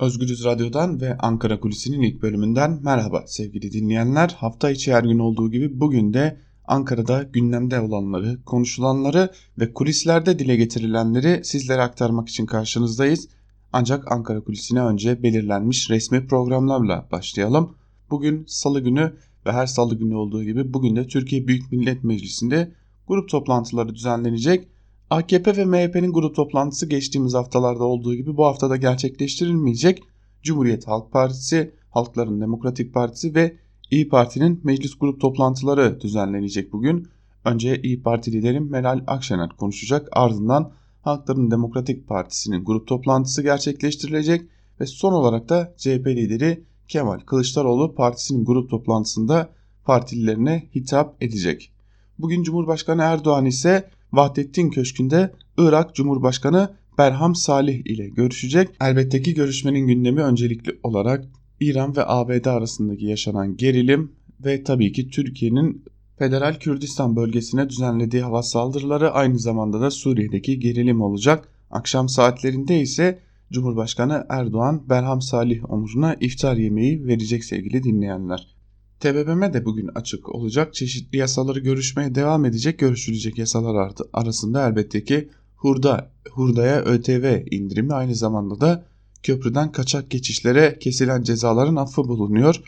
Özgürüz Radyo'dan ve Ankara Kulisi'nin ilk bölümünden merhaba sevgili dinleyenler. Hafta içi her gün olduğu gibi bugün de Ankara'da gündemde olanları, konuşulanları ve kulislerde dile getirilenleri sizlere aktarmak için karşınızdayız. Ancak Ankara Kulisi'ne önce belirlenmiş resmi programlarla başlayalım. Bugün salı günü ve her salı günü olduğu gibi bugün de Türkiye Büyük Millet Meclisi'nde grup toplantıları düzenlenecek. AKP ve MHP'nin grup toplantısı geçtiğimiz haftalarda olduğu gibi bu haftada gerçekleştirilmeyecek. Cumhuriyet Halk Partisi, Halkların Demokratik Partisi ve İyi Parti'nin meclis grup toplantıları düzenlenecek bugün. Önce İyi Parti lideri Meral Akşener konuşacak ardından Halkların Demokratik Partisi'nin grup toplantısı gerçekleştirilecek ve son olarak da CHP lideri Kemal Kılıçdaroğlu partisinin grup toplantısında partililerine hitap edecek. Bugün Cumhurbaşkanı Erdoğan ise Vahdettin Köşkü'nde Irak Cumhurbaşkanı Berham Salih ile görüşecek. Elbette ki görüşmenin gündemi öncelikli olarak İran ve ABD arasındaki yaşanan gerilim ve tabii ki Türkiye'nin Federal Kürdistan bölgesine düzenlediği hava saldırıları aynı zamanda da Suriye'deki gerilim olacak. Akşam saatlerinde ise Cumhurbaşkanı Erdoğan Berham Salih omuzuna iftar yemeği verecek sevgili dinleyenler. TBMM de bugün açık olacak. Çeşitli yasaları görüşmeye devam edecek. Görüşülecek yasalar arasında elbette ki hurda, hurdaya ÖTV indirimi aynı zamanda da köprüden kaçak geçişlere kesilen cezaların affı bulunuyor.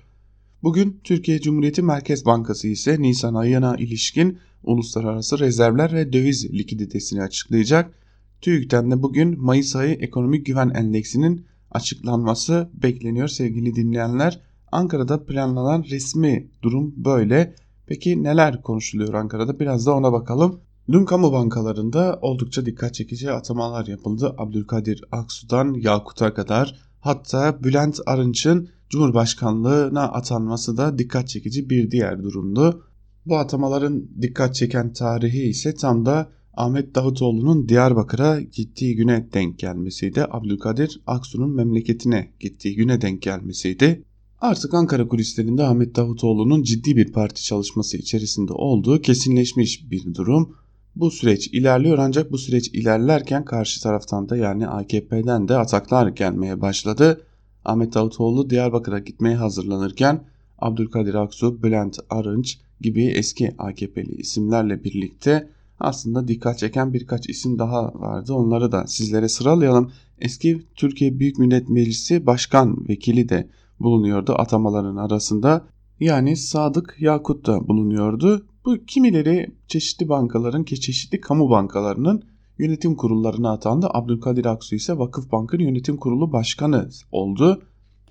Bugün Türkiye Cumhuriyeti Merkez Bankası ise Nisan ayına ilişkin uluslararası rezervler ve döviz likiditesini açıklayacak. TÜİK'ten de bugün Mayıs ayı ekonomik güven endeksinin açıklanması bekleniyor sevgili dinleyenler. Ankara'da planlanan resmi durum böyle. Peki neler konuşuluyor Ankara'da biraz da ona bakalım. Dün kamu bankalarında oldukça dikkat çekici atamalar yapıldı. Abdülkadir Aksu'dan Yakut'a kadar hatta Bülent Arınç'ın Cumhurbaşkanlığına atanması da dikkat çekici bir diğer durumdu. Bu atamaların dikkat çeken tarihi ise tam da Ahmet Davutoğlu'nun Diyarbakır'a gittiği güne denk gelmesiydi. Abdülkadir Aksu'nun memleketine gittiği güne denk gelmesiydi. Artık Ankara kulislerinde Ahmet Davutoğlu'nun ciddi bir parti çalışması içerisinde olduğu kesinleşmiş bir durum. Bu süreç ilerliyor ancak bu süreç ilerlerken karşı taraftan da yani AKP'den de ataklar gelmeye başladı. Ahmet Davutoğlu Diyarbakır'a gitmeye hazırlanırken Abdülkadir Aksu, Bülent Arınç gibi eski AKP'li isimlerle birlikte aslında dikkat çeken birkaç isim daha vardı. Onları da sizlere sıralayalım. Eski Türkiye Büyük Millet Meclisi Başkan Vekili de bulunuyordu atamaların arasında. Yani Sadık Yakut da bulunuyordu. Bu kimileri çeşitli bankaların ki çeşitli kamu bankalarının yönetim kurullarına atandı. Abdülkadir Aksu ise Vakıf Bank'ın yönetim kurulu başkanı oldu.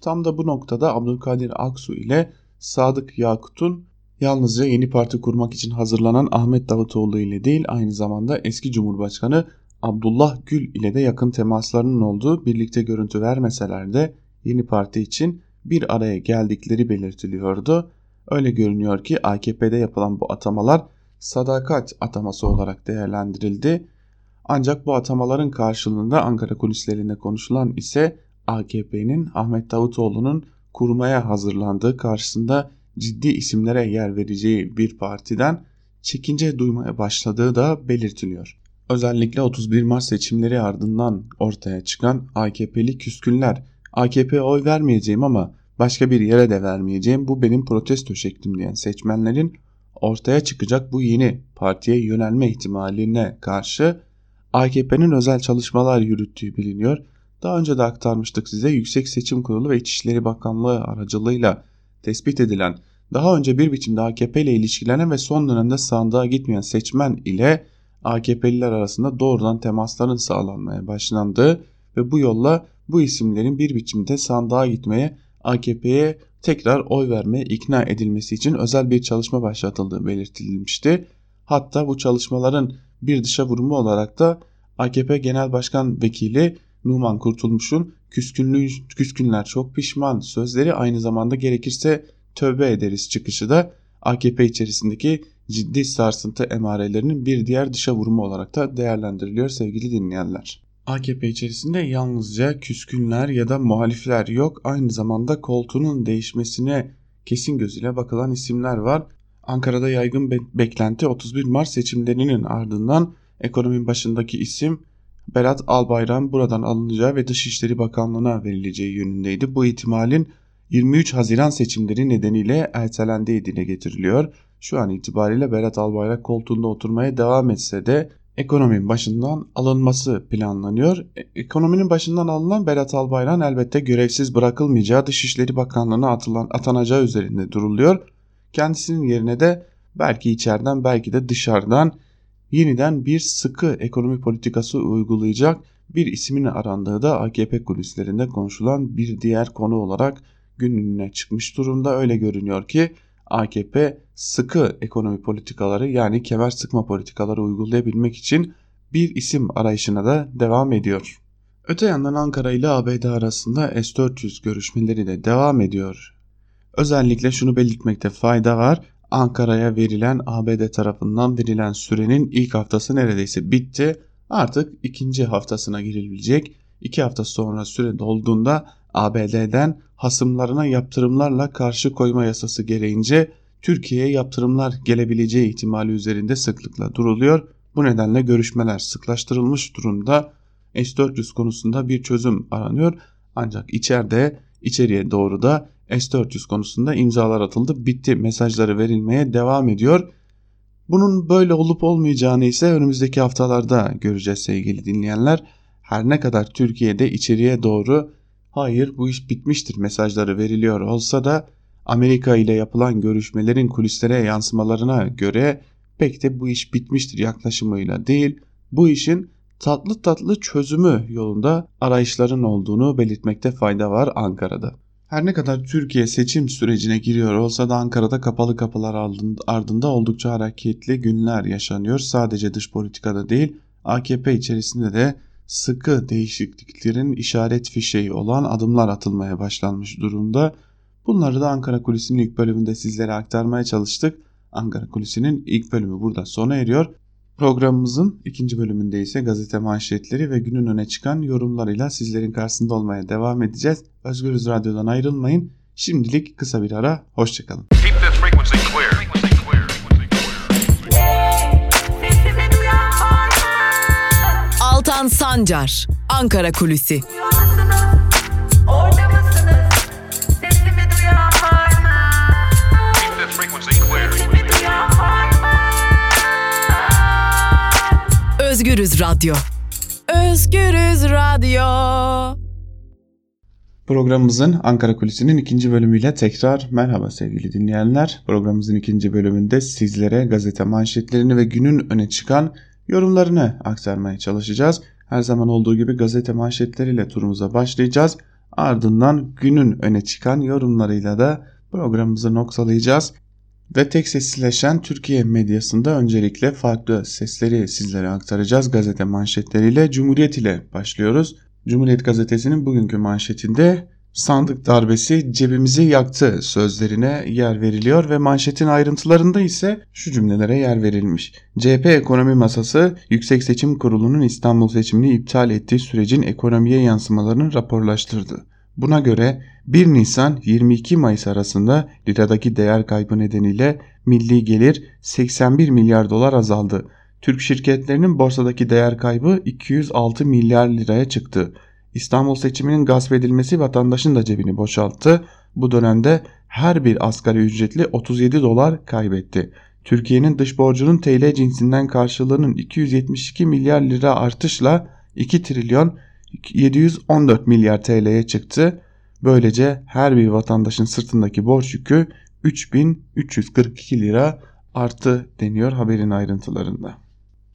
Tam da bu noktada Abdülkadir Aksu ile Sadık Yakut'un yalnızca yeni parti kurmak için hazırlanan Ahmet Davutoğlu ile değil aynı zamanda eski Cumhurbaşkanı Abdullah Gül ile de yakın temaslarının olduğu birlikte görüntü vermeseler de yeni parti için bir araya geldikleri belirtiliyordu. Öyle görünüyor ki AKP'de yapılan bu atamalar sadakat ataması olarak değerlendirildi. Ancak bu atamaların karşılığında Ankara kulislerinde konuşulan ise AKP'nin Ahmet Davutoğlu'nun kurmaya hazırlandığı karşısında ciddi isimlere yer vereceği bir partiden çekince duymaya başladığı da belirtiliyor. Özellikle 31 Mart seçimleri ardından ortaya çıkan AKP'li küskünler AKP'ye oy vermeyeceğim ama başka bir yere de vermeyeceğim bu benim protesto şeklim diyen seçmenlerin ortaya çıkacak bu yeni partiye yönelme ihtimaline karşı AKP'nin özel çalışmalar yürüttüğü biliniyor. Daha önce de aktarmıştık size Yüksek Seçim Kurulu ve İçişleri Bakanlığı aracılığıyla tespit edilen daha önce bir biçimde AKP ile ilişkilenen ve son dönemde sandığa gitmeyen seçmen ile AKP'liler arasında doğrudan temasların sağlanmaya başlandığı ve bu yolla bu isimlerin bir biçimde sandığa gitmeye AKP'ye tekrar oy vermeye ikna edilmesi için özel bir çalışma başlatıldığı belirtilmişti. Hatta bu çalışmaların bir dışa vurumu olarak da AKP Genel Başkan Vekili Numan Kurtulmuş'un küskünlüğü, küskünler çok pişman sözleri aynı zamanda gerekirse tövbe ederiz çıkışı da AKP içerisindeki ciddi sarsıntı emarelerinin bir diğer dışa vurumu olarak da değerlendiriliyor sevgili dinleyenler. AKP içerisinde yalnızca küskünler ya da muhalifler yok aynı zamanda koltuğunun değişmesine kesin gözüyle bakılan isimler var. Ankara'da yaygın be beklenti 31 Mart seçimlerinin ardından ekonominin başındaki isim Berat Albayrak buradan alınacağı ve Dışişleri Bakanlığı'na verileceği yönündeydi. Bu ihtimalin 23 Haziran seçimleri nedeniyle ertelendiği dile getiriliyor. Şu an itibariyle Berat Albayrak koltuğunda oturmaya devam etse de ekonominin başından alınması planlanıyor. E, ekonominin başından alınan Berat Albayrak'ın elbette görevsiz bırakılmayacağı Dışişleri Bakanlığı'na atılan, atanacağı üzerinde duruluyor. Kendisinin yerine de belki içeriden belki de dışarıdan yeniden bir sıkı ekonomi politikası uygulayacak bir ismin arandığı da AKP kulislerinde konuşulan bir diğer konu olarak gününe çıkmış durumda. Öyle görünüyor ki AKP sıkı ekonomi politikaları yani kemer sıkma politikaları uygulayabilmek için bir isim arayışına da devam ediyor. Öte yandan Ankara ile ABD arasında S-400 görüşmeleri de devam ediyor. Özellikle şunu belirtmekte fayda var. Ankara'ya verilen ABD tarafından verilen sürenin ilk haftası neredeyse bitti. Artık ikinci haftasına girilecek. İki hafta sonra süre dolduğunda ABD'den hasımlarına yaptırımlarla karşı koyma yasası gereğince Türkiye'ye yaptırımlar gelebileceği ihtimali üzerinde sıklıkla duruluyor. Bu nedenle görüşmeler sıklaştırılmış durumda. S-400 konusunda bir çözüm aranıyor. Ancak içeride içeriye doğru da S-400 konusunda imzalar atıldı. Bitti mesajları verilmeye devam ediyor. Bunun böyle olup olmayacağını ise önümüzdeki haftalarda göreceğiz sevgili dinleyenler. Her ne kadar Türkiye'de içeriye doğru hayır bu iş bitmiştir mesajları veriliyor olsa da Amerika ile yapılan görüşmelerin kulislere yansımalarına göre pek de bu iş bitmiştir yaklaşımıyla değil bu işin tatlı tatlı çözümü yolunda arayışların olduğunu belirtmekte fayda var Ankara'da. Her ne kadar Türkiye seçim sürecine giriyor olsa da Ankara'da kapalı kapılar ardında oldukça hareketli günler yaşanıyor. Sadece dış politikada değil AKP içerisinde de sıkı değişikliklerin işaret fişeği olan adımlar atılmaya başlanmış durumda. Bunları da Ankara Kulisi'nin ilk bölümünde sizlere aktarmaya çalıştık. Ankara Kulisi'nin ilk bölümü burada sona eriyor. Programımızın ikinci bölümünde ise gazete manşetleri ve günün öne çıkan yorumlarıyla sizlerin karşısında olmaya devam edeceğiz. Özgürüz Radyo'dan ayrılmayın. Şimdilik kısa bir ara, hoşçakalın. Altan Sancar, Ankara Kulüsi. Özgürüz Radyo. Özgürüz Radyo. Programımızın Ankara Kulisi'nin ikinci bölümüyle tekrar merhaba sevgili dinleyenler. Programımızın ikinci bölümünde sizlere gazete manşetlerini ve günün öne çıkan yorumlarını aktarmaya çalışacağız. Her zaman olduğu gibi gazete manşetleriyle turumuza başlayacağız. Ardından günün öne çıkan yorumlarıyla da programımızı noktalayacağız. Ve tek sesleşen Türkiye medyasında öncelikle farklı sesleri sizlere aktaracağız. Gazete manşetleriyle Cumhuriyet ile başlıyoruz. Cumhuriyet gazetesinin bugünkü manşetinde sandık darbesi cebimizi yaktı sözlerine yer veriliyor ve manşetin ayrıntılarında ise şu cümlelere yer verilmiş. CHP ekonomi masası Yüksek Seçim Kurulu'nun İstanbul seçimini iptal ettiği sürecin ekonomiye yansımalarını raporlaştırdı. Buna göre 1 Nisan 22 Mayıs arasında liradaki değer kaybı nedeniyle milli gelir 81 milyar dolar azaldı. Türk şirketlerinin borsadaki değer kaybı 206 milyar liraya çıktı. İstanbul seçiminin gasp edilmesi vatandaşın da cebini boşalttı. Bu dönemde her bir asgari ücretli 37 dolar kaybetti. Türkiye'nin dış borcunun TL cinsinden karşılığının 272 milyar lira artışla 2 trilyon 714 milyar TL'ye çıktı. Böylece her bir vatandaşın sırtındaki borç yükü 3342 lira arttı deniyor haberin ayrıntılarında.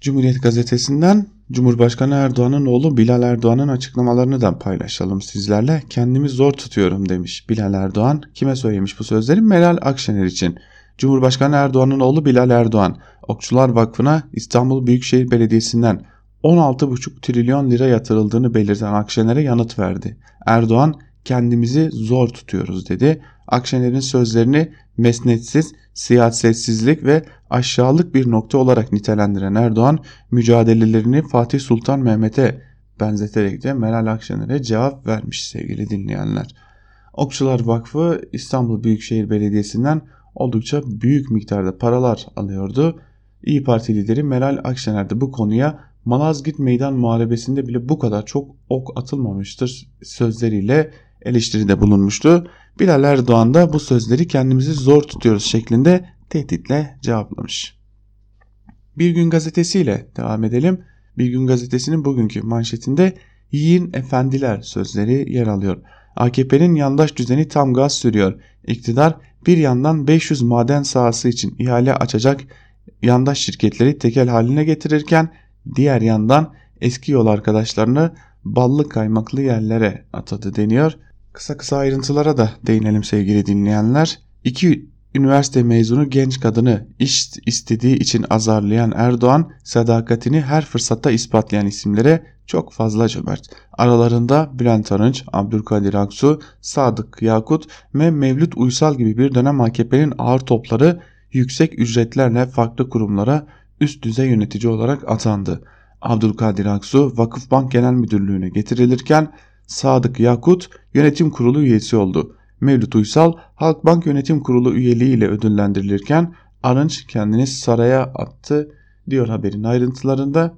Cumhuriyet gazetesinden Cumhurbaşkanı Erdoğan'ın oğlu Bilal Erdoğan'ın açıklamalarını da paylaşalım sizlerle. Kendimi zor tutuyorum demiş Bilal Erdoğan. Kime söylemiş bu sözleri? Meral Akşener için. Cumhurbaşkanı Erdoğan'ın oğlu Bilal Erdoğan, Okçular Vakfı'na İstanbul Büyükşehir Belediyesi'nden 16,5 trilyon lira yatırıldığını belirten Akşener'e yanıt verdi. Erdoğan kendimizi zor tutuyoruz dedi. Akşener'in sözlerini mesnetsiz, siyasetsizlik ve aşağılık bir nokta olarak nitelendiren Erdoğan mücadelelerini Fatih Sultan Mehmet'e benzeterek de Meral Akşener'e cevap vermiş sevgili dinleyenler. Okçular Vakfı İstanbul Büyükşehir Belediyesi'nden oldukça büyük miktarda paralar alıyordu. İyi Parti lideri Meral Akşener de bu konuya Malazgirt Meydan Muharebesi'nde bile bu kadar çok ok atılmamıştır sözleriyle eleştiride bulunmuştu. Bilal Erdoğan da bu sözleri kendimizi zor tutuyoruz şeklinde tehditle cevaplamış. Bir Gün gazetesiyle devam edelim. Bir Gün gazetesinin bugünkü manşetinde yiyin efendiler sözleri yer alıyor. AKP'nin yandaş düzeni tam gaz sürüyor. İktidar bir yandan 500 maden sahası için ihale açacak yandaş şirketleri tekel haline getirirken diğer yandan eski yol arkadaşlarını ballı kaymaklı yerlere atadı deniyor. Kısa kısa ayrıntılara da değinelim sevgili dinleyenler. İki üniversite mezunu genç kadını iş istediği için azarlayan Erdoğan sadakatini her fırsatta ispatlayan isimlere çok fazla cömert. Aralarında Bülent Arınç, Abdülkadir Aksu, Sadık Yakut ve Mevlüt Uysal gibi bir dönem AKP'nin ağır topları yüksek ücretlerle farklı kurumlara üst düzey yönetici olarak atandı. Abdülkadir Aksu Vakıfbank Genel Müdürlüğü'ne getirilirken Sadık Yakut yönetim kurulu üyesi oldu. Mevlüt Uysal Halkbank Yönetim Kurulu üyeliği ile ödüllendirilirken Arınç kendini saraya attı diyor haberin ayrıntılarında.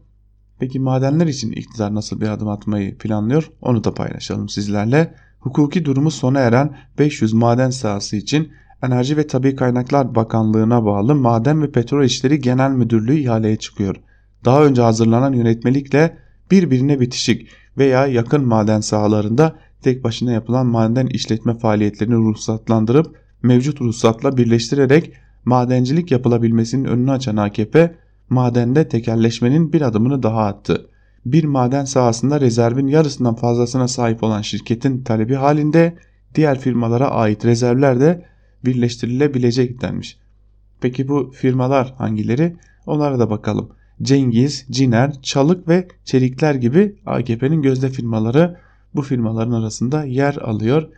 Peki madenler için iktidar nasıl bir adım atmayı planlıyor onu da paylaşalım sizlerle. Hukuki durumu sona eren 500 maden sahası için Enerji ve Tabi Kaynaklar Bakanlığı'na bağlı Maden ve Petrol İşleri Genel Müdürlüğü ihaleye çıkıyor. Daha önce hazırlanan yönetmelikle birbirine bitişik veya yakın maden sahalarında tek başına yapılan maden işletme faaliyetlerini ruhsatlandırıp mevcut ruhsatla birleştirerek madencilik yapılabilmesinin önünü açan AKP madende tekelleşmenin bir adımını daha attı. Bir maden sahasında rezervin yarısından fazlasına sahip olan şirketin talebi halinde diğer firmalara ait rezervler de birleştirilebilecek denmiş. Peki bu firmalar hangileri? Onlara da bakalım. Cengiz, Ciner, Çalık ve Çelikler gibi AKP'nin gözde firmaları bu firmaların arasında yer alıyor.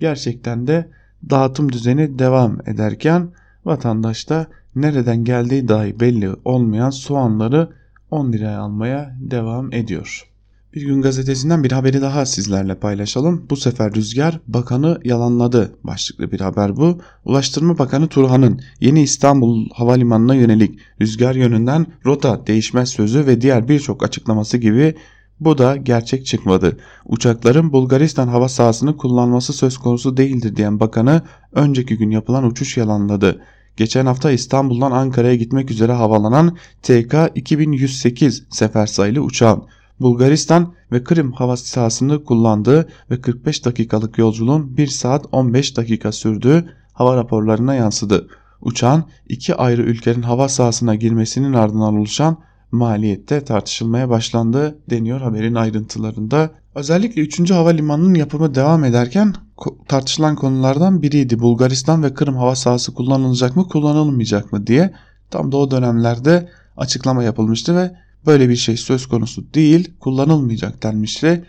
Gerçekten de dağıtım düzeni devam ederken vatandaş da nereden geldiği dahi belli olmayan soğanları 10 liraya almaya devam ediyor. Bir gün gazetesinden bir haberi daha sizlerle paylaşalım. Bu sefer Rüzgar Bakanı yalanladı başlıklı bir haber bu. Ulaştırma Bakanı Turhan'ın yeni İstanbul Havalimanı'na yönelik rüzgar yönünden rota değişmez sözü ve diğer birçok açıklaması gibi bu da gerçek çıkmadı. Uçakların Bulgaristan hava sahasını kullanması söz konusu değildir diyen bakanı önceki gün yapılan uçuş yalanladı. Geçen hafta İstanbul'dan Ankara'ya gitmek üzere havalanan TK 2108 sefer sayılı uçağın Bulgaristan ve Kırım hava sahasını kullandığı ve 45 dakikalık yolculuğun 1 saat 15 dakika sürdüğü hava raporlarına yansıdı. Uçağın iki ayrı ülkenin hava sahasına girmesinin ardından oluşan maliyette tartışılmaya başlandı deniyor haberin ayrıntılarında. Özellikle 3. Havalimanı'nın yapımı devam ederken tartışılan konulardan biriydi. Bulgaristan ve Kırım hava sahası kullanılacak mı kullanılmayacak mı diye tam da o dönemlerde açıklama yapılmıştı ve böyle bir şey söz konusu değil kullanılmayacak denmişti.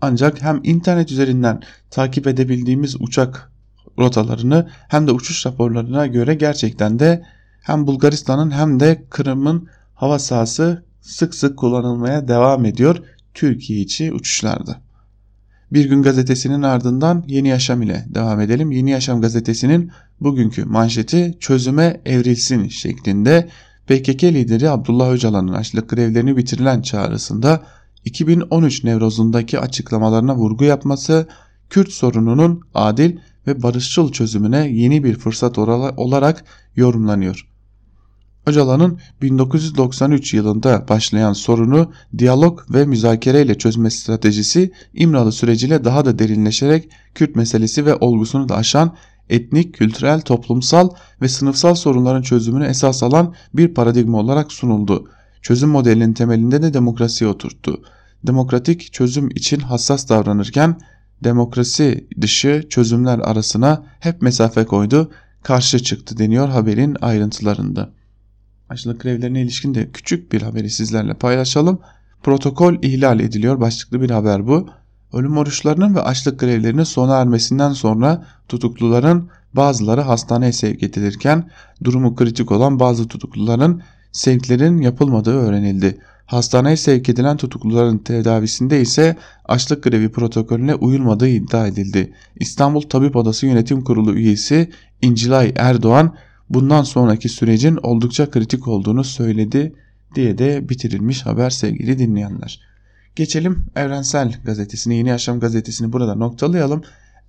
Ancak hem internet üzerinden takip edebildiğimiz uçak rotalarını hem de uçuş raporlarına göre gerçekten de hem Bulgaristan'ın hem de Kırım'ın hava sahası sık sık kullanılmaya devam ediyor Türkiye içi uçuşlarda. Bir gün gazetesinin ardından Yeni Yaşam ile devam edelim. Yeni Yaşam gazetesinin bugünkü manşeti çözüme evrilsin şeklinde PKK lideri Abdullah Öcalan'ın açlık grevlerini bitirilen çağrısında 2013 Nevroz'undaki açıklamalarına vurgu yapması Kürt sorununun adil ve barışçıl çözümüne yeni bir fırsat olarak yorumlanıyor. Öcalan'ın 1993 yılında başlayan sorunu diyalog ve müzakereyle çözme stratejisi İmralı süreciyle daha da derinleşerek Kürt meselesi ve olgusunu da aşan etnik, kültürel, toplumsal ve sınıfsal sorunların çözümünü esas alan bir paradigma olarak sunuldu. Çözüm modelinin temelinde de demokrasiyi oturttu. Demokratik çözüm için hassas davranırken demokrasi dışı çözümler arasına hep mesafe koydu, karşı çıktı deniyor haberin ayrıntılarında. Açlık grevlerine ilişkin de küçük bir haberi sizlerle paylaşalım. Protokol ihlal ediliyor başlıklı bir haber bu. Ölüm oruçlarının ve açlık grevlerinin sona ermesinden sonra tutukluların bazıları hastaneye sevk edilirken durumu kritik olan bazı tutukluların sevklerin yapılmadığı öğrenildi. Hastaneye sevk edilen tutukluların tedavisinde ise açlık grevi protokolüne uyulmadığı iddia edildi. İstanbul Tabip Odası Yönetim Kurulu üyesi İncilay Erdoğan bundan sonraki sürecin oldukça kritik olduğunu söyledi diye de bitirilmiş haber sevgili dinleyenler. Geçelim Evrensel Gazetesi'ne, Yeni Yaşam Gazetesi'ni burada noktalayalım.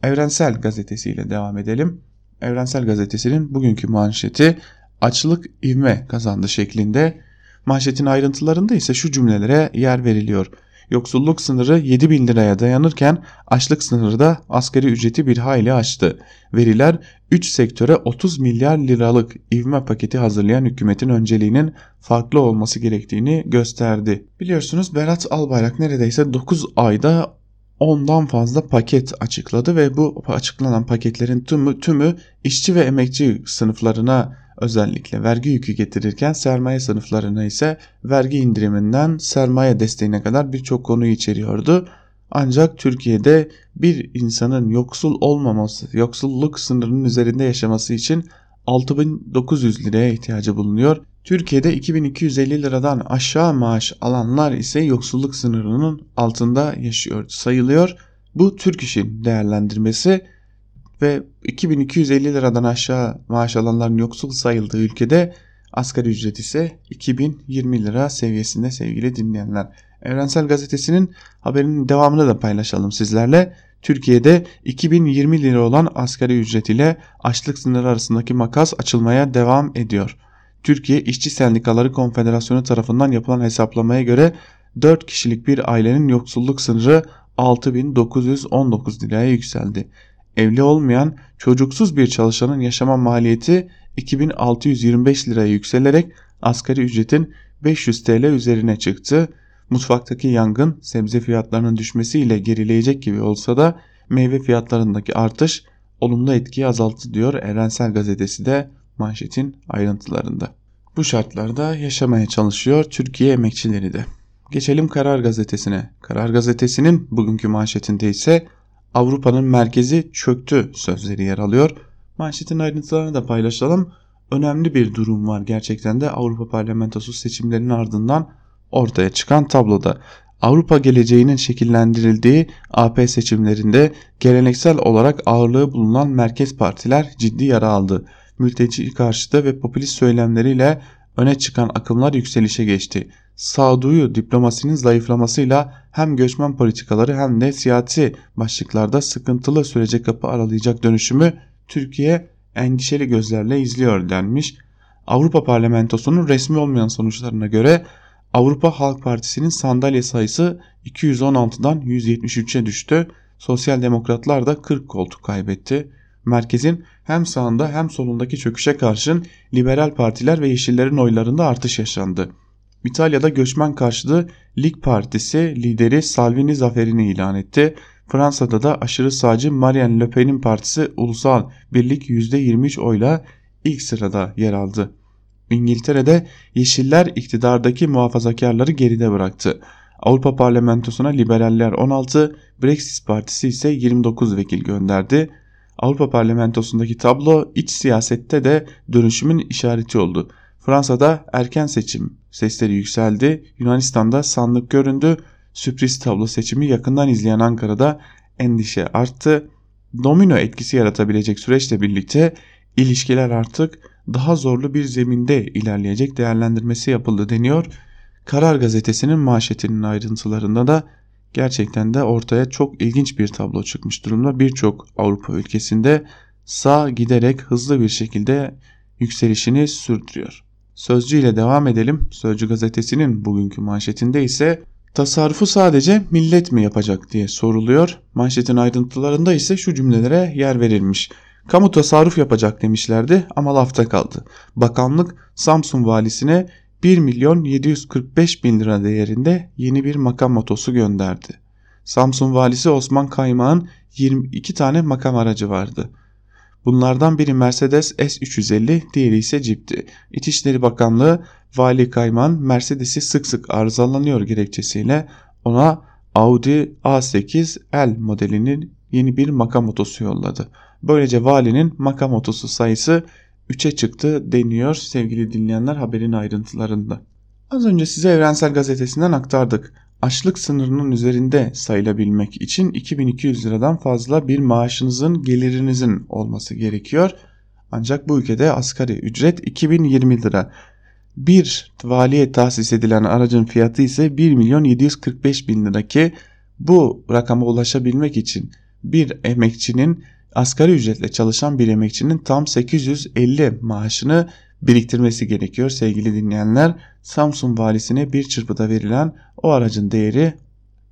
Evrensel Gazetesi ile devam edelim. Evrensel Gazetesi'nin bugünkü manşeti açlık ivme kazandı şeklinde. Manşetin ayrıntılarında ise şu cümlelere yer veriliyor. Yoksulluk sınırı 7 bin liraya dayanırken açlık sınırı da asgari ücreti bir hayli aştı. Veriler 3 sektöre 30 milyar liralık ivme paketi hazırlayan hükümetin önceliğinin farklı olması gerektiğini gösterdi. Biliyorsunuz Berat Albayrak neredeyse 9 ayda ondan fazla paket açıkladı ve bu açıklanan paketlerin tümü, tümü işçi ve emekçi sınıflarına özellikle vergi yükü getirirken sermaye sınıflarına ise vergi indiriminden sermaye desteğine kadar birçok konuyu içeriyordu. Ancak Türkiye'de bir insanın yoksul olmaması, yoksulluk sınırının üzerinde yaşaması için 6900 liraya ihtiyacı bulunuyor. Türkiye'de 2250 liradan aşağı maaş alanlar ise yoksulluk sınırının altında yaşıyor sayılıyor. Bu Türk İş'in değerlendirmesi ve 2250 liradan aşağı maaş alanların yoksul sayıldığı ülkede asgari ücret ise 2020 lira seviyesinde sevgili dinleyenler. Evrensel Gazetesi'nin haberinin devamını da paylaşalım sizlerle. Türkiye'de 2020 lira olan asgari ücret ile açlık sınırı arasındaki makas açılmaya devam ediyor. Türkiye İşçi Sendikaları Konfederasyonu tarafından yapılan hesaplamaya göre 4 kişilik bir ailenin yoksulluk sınırı 6919 liraya yükseldi. Evli olmayan çocuksuz bir çalışanın yaşama maliyeti 2625 liraya yükselerek asgari ücretin 500 TL üzerine çıktı. Mutfaktaki yangın sebze fiyatlarının düşmesiyle gerileyecek gibi olsa da meyve fiyatlarındaki artış olumlu etkiyi azalttı diyor Evrensel Gazetesi de manşetin ayrıntılarında. Bu şartlarda yaşamaya çalışıyor Türkiye emekçileri de. Geçelim Karar Gazetesi'ne. Karar Gazetesi'nin bugünkü manşetinde ise Avrupa'nın merkezi çöktü sözleri yer alıyor. Manşetin ayrıntılarını da paylaşalım. Önemli bir durum var gerçekten de Avrupa Parlamentosu seçimlerinin ardından ortaya çıkan tabloda. Avrupa geleceğinin şekillendirildiği AP seçimlerinde geleneksel olarak ağırlığı bulunan merkez partiler ciddi yara aldı. Mülteci karşıtı ve popülist söylemleriyle öne çıkan akımlar yükselişe geçti. Sağduyu diplomasinin zayıflamasıyla hem göçmen politikaları hem de siyasi başlıklarda sıkıntılı sürece kapı aralayacak dönüşümü Türkiye endişeli gözlerle izliyor denmiş. Avrupa Parlamentosu'nun resmi olmayan sonuçlarına göre Avrupa Halk Partisi'nin sandalye sayısı 216'dan 173'e düştü. Sosyal Demokratlar da 40 koltuk kaybetti. Merkezin hem sağında hem solundaki çöküşe karşın liberal partiler ve yeşillerin oylarında artış yaşandı. İtalya'da göçmen karşıtı Lig Partisi lideri Salvini zaferini ilan etti. Fransa'da da aşırı sağcı Marine Le Pen'in partisi Ulusal Birlik %23 oyla ilk sırada yer aldı. İngiltere'de Yeşiller iktidardaki muhafazakarları geride bıraktı. Avrupa Parlamentosu'na liberaller 16, Brexit Partisi ise 29 vekil gönderdi. Avrupa Parlamentosu'ndaki tablo iç siyasette de dönüşümün işareti oldu. Fransa'da erken seçim sesleri yükseldi. Yunanistan'da sandık göründü. Sürpriz tablo seçimi yakından izleyen Ankara'da endişe arttı. Domino etkisi yaratabilecek süreçle birlikte ilişkiler artık daha zorlu bir zeminde ilerleyecek değerlendirmesi yapıldı deniyor. Karar gazetesinin manşetinin ayrıntılarında da gerçekten de ortaya çok ilginç bir tablo çıkmış durumda. Birçok Avrupa ülkesinde sağ giderek hızlı bir şekilde yükselişini sürdürüyor. Sözcü ile devam edelim. Sözcü gazetesinin bugünkü manşetinde ise tasarrufu sadece millet mi yapacak diye soruluyor. Manşetin ayrıntılarında ise şu cümlelere yer verilmiş. Kamu tasarruf yapacak demişlerdi ama lafta kaldı. Bakanlık Samsun valisine 1 milyon 745 bin lira değerinde yeni bir makam motosu gönderdi. Samsun valisi Osman Kaymağ'ın 22 tane makam aracı vardı. Bunlardan biri Mercedes S350, diğeri ise Jeep'ti. İçişleri Bakanlığı Vali Kayman Mercedes'i sık sık arızalanıyor gerekçesiyle ona Audi A8 L modelinin yeni bir makam otosu yolladı. Böylece valinin makam otosu sayısı 3'e çıktı deniyor sevgili dinleyenler haberin ayrıntılarında. Az önce size Evrensel Gazetesi'nden aktardık açlık sınırının üzerinde sayılabilmek için 2200 liradan fazla bir maaşınızın gelirinizin olması gerekiyor. Ancak bu ülkede asgari ücret 2020 lira. Bir valiye tahsis edilen aracın fiyatı ise 1 milyon 745 bin lira ki bu rakama ulaşabilmek için bir emekçinin asgari ücretle çalışan bir emekçinin tam 850 maaşını biriktirmesi gerekiyor sevgili dinleyenler. Samsun valisine bir çırpıda verilen o aracın değeri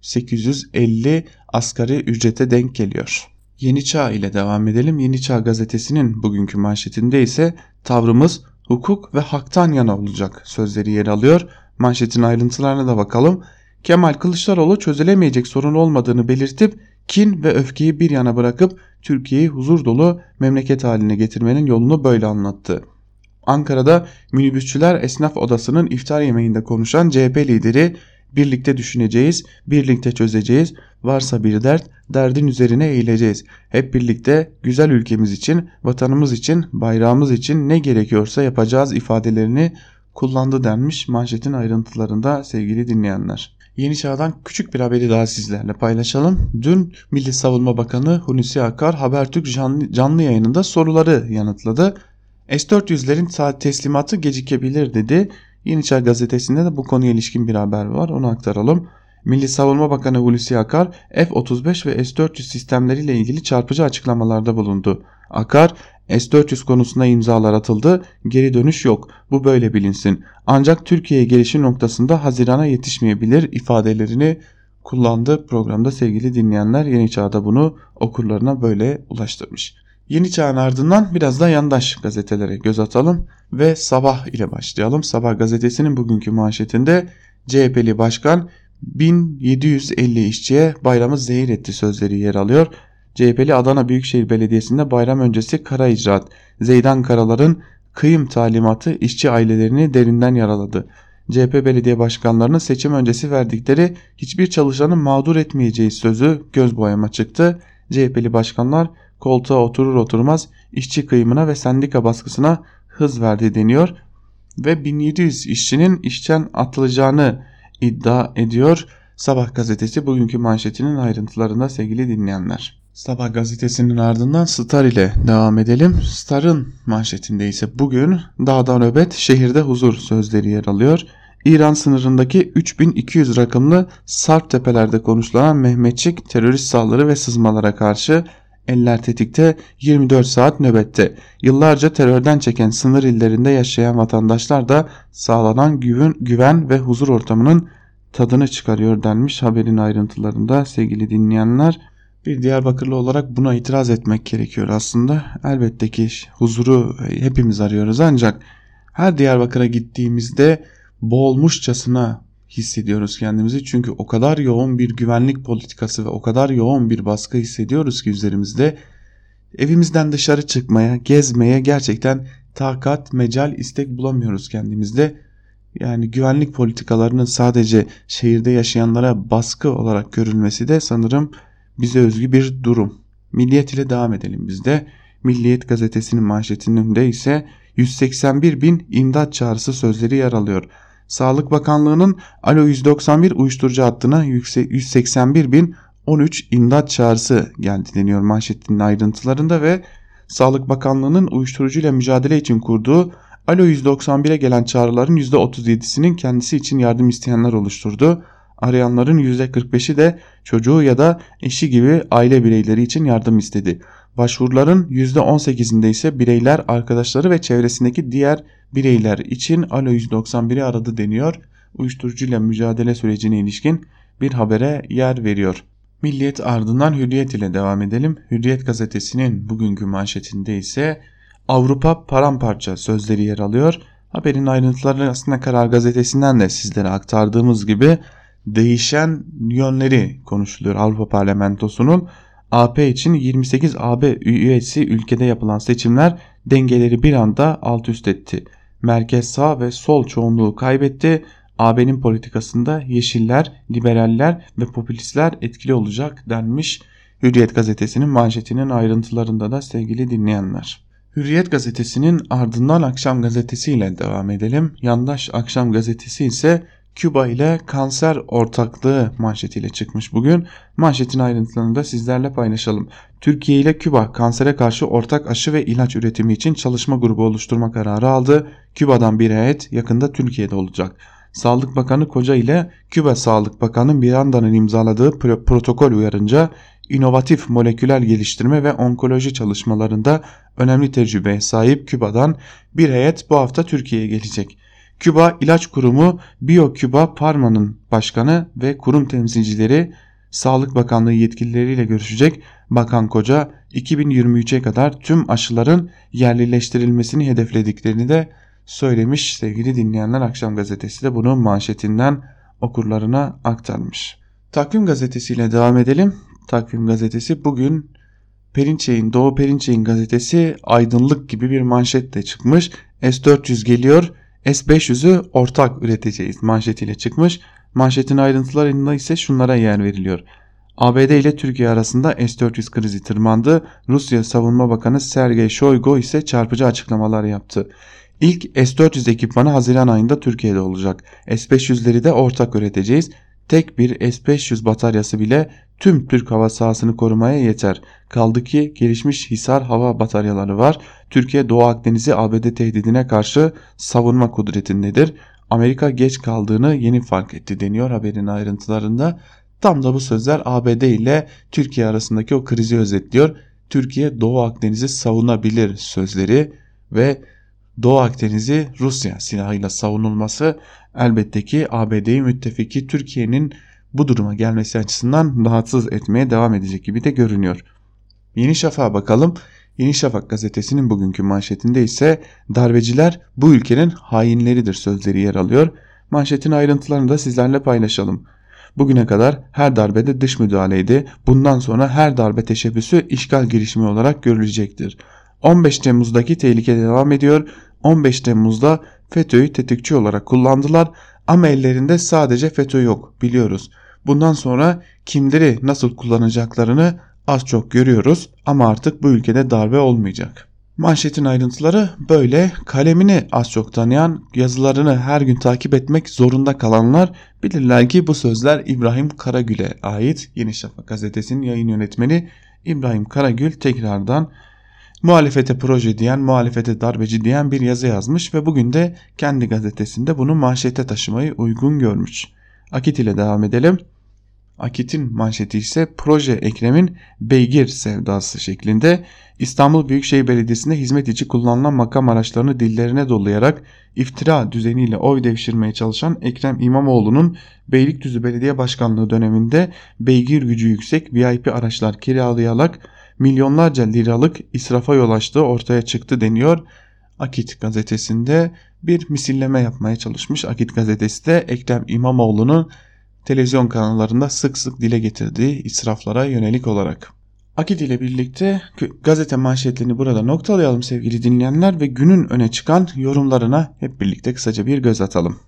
850 asgari ücrete denk geliyor. Yeni Çağ ile devam edelim. Yeni Çağ gazetesinin bugünkü manşetinde ise tavrımız hukuk ve haktan yana olacak sözleri yer alıyor. Manşetin ayrıntılarına da bakalım. Kemal Kılıçdaroğlu çözülemeyecek sorun olmadığını belirtip kin ve öfkeyi bir yana bırakıp Türkiye'yi huzur dolu memleket haline getirmenin yolunu böyle anlattı. Ankara'da minibüsçüler esnaf odasının iftar yemeğinde konuşan CHP lideri birlikte düşüneceğiz, birlikte çözeceğiz, varsa bir dert, derdin üzerine eğileceğiz. Hep birlikte güzel ülkemiz için, vatanımız için, bayrağımız için ne gerekiyorsa yapacağız ifadelerini kullandı denmiş manşetin ayrıntılarında sevgili dinleyenler. Yeni Çağ'dan küçük bir haberi daha sizlerle paylaşalım. Dün Milli Savunma Bakanı Hulusi Akar Habertürk canlı, canlı yayınında soruları yanıtladı. S-400'lerin saat teslimatı gecikebilir dedi. Yeni Çağ gazetesinde de bu konuya ilişkin bir haber var onu aktaralım. Milli Savunma Bakanı Hulusi Akar F-35 ve S-400 sistemleriyle ilgili çarpıcı açıklamalarda bulundu. Akar S-400 konusunda imzalar atıldı geri dönüş yok bu böyle bilinsin ancak Türkiye'ye gelişi noktasında Haziran'a yetişmeyebilir ifadelerini kullandı programda sevgili dinleyenler Yeni Çağ'da bunu okurlarına böyle ulaştırmış. Yeni Çağ'ın ardından biraz da yandaş gazetelere göz atalım ve Sabah ile başlayalım. Sabah gazetesinin bugünkü manşetinde CHP'li başkan 1750 işçiye bayramı zehir etti sözleri yer alıyor. CHP'li Adana Büyükşehir Belediyesi'nde bayram öncesi kara icraat, Zeydan Karalar'ın kıyım talimatı işçi ailelerini derinden yaraladı. CHP belediye başkanlarının seçim öncesi verdikleri hiçbir çalışanı mağdur etmeyeceği sözü göz boyama çıktı. CHP'li başkanlar koltuğa oturur oturmaz işçi kıyımına ve sendika baskısına hız verdi deniyor ve 1700 işçinin işten atılacağını iddia ediyor. Sabah gazetesi bugünkü manşetinin ayrıntılarında sevgili dinleyenler. Sabah gazetesinin ardından Star ile devam edelim. Star'ın manşetinde ise bugün dağda nöbet şehirde huzur sözleri yer alıyor. İran sınırındaki 3200 rakımlı Sarp tepelerde konuşulan Mehmetçik terörist saldırı ve sızmalara karşı Eller tetikte 24 saat nöbette. Yıllarca terörden çeken sınır illerinde yaşayan vatandaşlar da sağlanan güven, güven ve huzur ortamının tadını çıkarıyor denmiş haberin ayrıntılarında sevgili dinleyenler. Bir Diyarbakırlı olarak buna itiraz etmek gerekiyor aslında. Elbette ki huzuru hepimiz arıyoruz ancak her Diyarbakır'a gittiğimizde boğulmuşçasına hissediyoruz kendimizi. Çünkü o kadar yoğun bir güvenlik politikası ve o kadar yoğun bir baskı hissediyoruz ki üzerimizde. Evimizden dışarı çıkmaya, gezmeye gerçekten takat, mecal, istek bulamıyoruz kendimizde. Yani güvenlik politikalarının sadece şehirde yaşayanlara baskı olarak görülmesi de sanırım bize özgü bir durum. Milliyet ile devam edelim biz de. Milliyet gazetesinin manşetinde ise 181 bin imdat çağrısı sözleri yer alıyor. Sağlık Bakanlığı'nın Alo 191 uyuşturucu hattına 181 bin 13 imdat çağrısı geldi deniyor manşetin ayrıntılarında ve Sağlık Bakanlığı'nın uyuşturucuyla mücadele için kurduğu Alo 191'e gelen çağrıların %37'sinin kendisi için yardım isteyenler oluşturdu. Arayanların %45'i de çocuğu ya da eşi gibi aile bireyleri için yardım istedi. Başvuruların %18'inde ise bireyler, arkadaşları ve çevresindeki diğer bireyler için Alo 191'i aradı deniyor. Uyuşturucuyla mücadele sürecine ilişkin bir habere yer veriyor. Milliyet ardından Hürriyet ile devam edelim. Hürriyet gazetesinin bugünkü manşetinde ise Avrupa paramparça sözleri yer alıyor. Haberin ayrıntıları aslında Karar Gazetesi'nden de sizlere aktardığımız gibi değişen yönleri konuşuluyor Avrupa Parlamentosu'nun. AP için 28 AB üyesi ülkede yapılan seçimler dengeleri bir anda alt üst etti. Merkez sağ ve sol çoğunluğu kaybetti. AB'nin politikasında yeşiller, liberaller ve popülistler etkili olacak denmiş Hürriyet gazetesinin manşetinin ayrıntılarında da sevgili dinleyenler. Hürriyet gazetesinin ardından Akşam gazetesiyle devam edelim. Yandaş Akşam gazetesi ise Küba ile kanser ortaklığı manşetiyle çıkmış bugün. Manşetin ayrıntılarını da sizlerle paylaşalım. Türkiye ile Küba kansere karşı ortak aşı ve ilaç üretimi için çalışma grubu oluşturma kararı aldı. Küba'dan bir heyet yakında Türkiye'de olacak. Sağlık Bakanı Koca ile Küba Sağlık Bakanı Miranda'nın imzaladığı protokol uyarınca inovatif moleküler geliştirme ve onkoloji çalışmalarında önemli tecrübeye sahip Küba'dan bir heyet bu hafta Türkiye'ye gelecek. Küba İlaç Kurumu BioCuba Parma'nın başkanı ve kurum temsilcileri Sağlık Bakanlığı yetkilileriyle görüşecek. Bakan Koca 2023'e kadar tüm aşıların yerlileştirilmesini hedeflediklerini de söylemiş. Sevgili dinleyenler Akşam Gazetesi de bunun manşetinden okurlarına aktarmış. Takvim gazetesiyle devam edelim. Takvim gazetesi bugün Perinçey'in Doğu Perinçey'in gazetesi aydınlık gibi bir manşetle çıkmış. S400 geliyor S500'ü ortak üreteceğiz manşetiyle çıkmış. Manşetin ayrıntılarında ise şunlara yer veriliyor. ABD ile Türkiye arasında S-400 krizi tırmandı. Rusya Savunma Bakanı Sergey Shoigu ise çarpıcı açıklamalar yaptı. İlk S-400 ekipmanı Haziran ayında Türkiye'de olacak. S-500'leri de ortak üreteceğiz. Tek bir S-500 bataryası bile tüm Türk hava sahasını korumaya yeter. Kaldı ki gelişmiş Hisar hava bataryaları var. Türkiye Doğu Akdeniz'i ABD tehdidine karşı savunma kudretindedir. Amerika geç kaldığını yeni fark etti deniyor haberin ayrıntılarında. Tam da bu sözler ABD ile Türkiye arasındaki o krizi özetliyor. Türkiye Doğu Akdeniz'i savunabilir sözleri ve Doğu Akdeniz'i Rusya silahıyla savunulması elbette ki ABD'yi müttefiki Türkiye'nin bu duruma gelmesi açısından rahatsız etmeye devam edecek gibi de görünüyor. Yeni Şafak'a bakalım. Yeni Şafak gazetesinin bugünkü manşetinde ise darbeciler bu ülkenin hainleridir sözleri yer alıyor. Manşetin ayrıntılarını da sizlerle paylaşalım. Bugüne kadar her darbede dış müdahaleydi. Bundan sonra her darbe teşebbüsü işgal girişimi olarak görülecektir. 15 Temmuz'daki tehlike devam ediyor. 15 Temmuz'da FETÖ'yü tetikçi olarak kullandılar ama ellerinde sadece FETÖ yok biliyoruz. Bundan sonra kimleri nasıl kullanacaklarını az çok görüyoruz ama artık bu ülkede darbe olmayacak. Manşetin ayrıntıları böyle kalemini az çok tanıyan yazılarını her gün takip etmek zorunda kalanlar bilirler ki bu sözler İbrahim Karagül'e ait Yeni Şafak gazetesinin yayın yönetmeni İbrahim Karagül tekrardan muhalefete proje diyen, muhalefete darbeci diyen bir yazı yazmış ve bugün de kendi gazetesinde bunu manşete taşımayı uygun görmüş. Akit ile devam edelim. Akit'in manşeti ise proje Ekrem'in beygir sevdası şeklinde İstanbul Büyükşehir Belediyesi'nde hizmet için kullanılan makam araçlarını dillerine dolayarak iftira düzeniyle oy devşirmeye çalışan Ekrem İmamoğlu'nun Beylikdüzü Belediye Başkanlığı döneminde beygir gücü yüksek VIP araçlar kiralayarak milyonlarca liralık israfa yol açtığı ortaya çıktı deniyor. Akit gazetesinde bir misilleme yapmaya çalışmış. Akit gazetesi de Ekrem İmamoğlu'nun televizyon kanallarında sık sık dile getirdiği israflara yönelik olarak. Akit ile birlikte gazete manşetlerini burada noktalayalım sevgili dinleyenler ve günün öne çıkan yorumlarına hep birlikte kısaca bir göz atalım.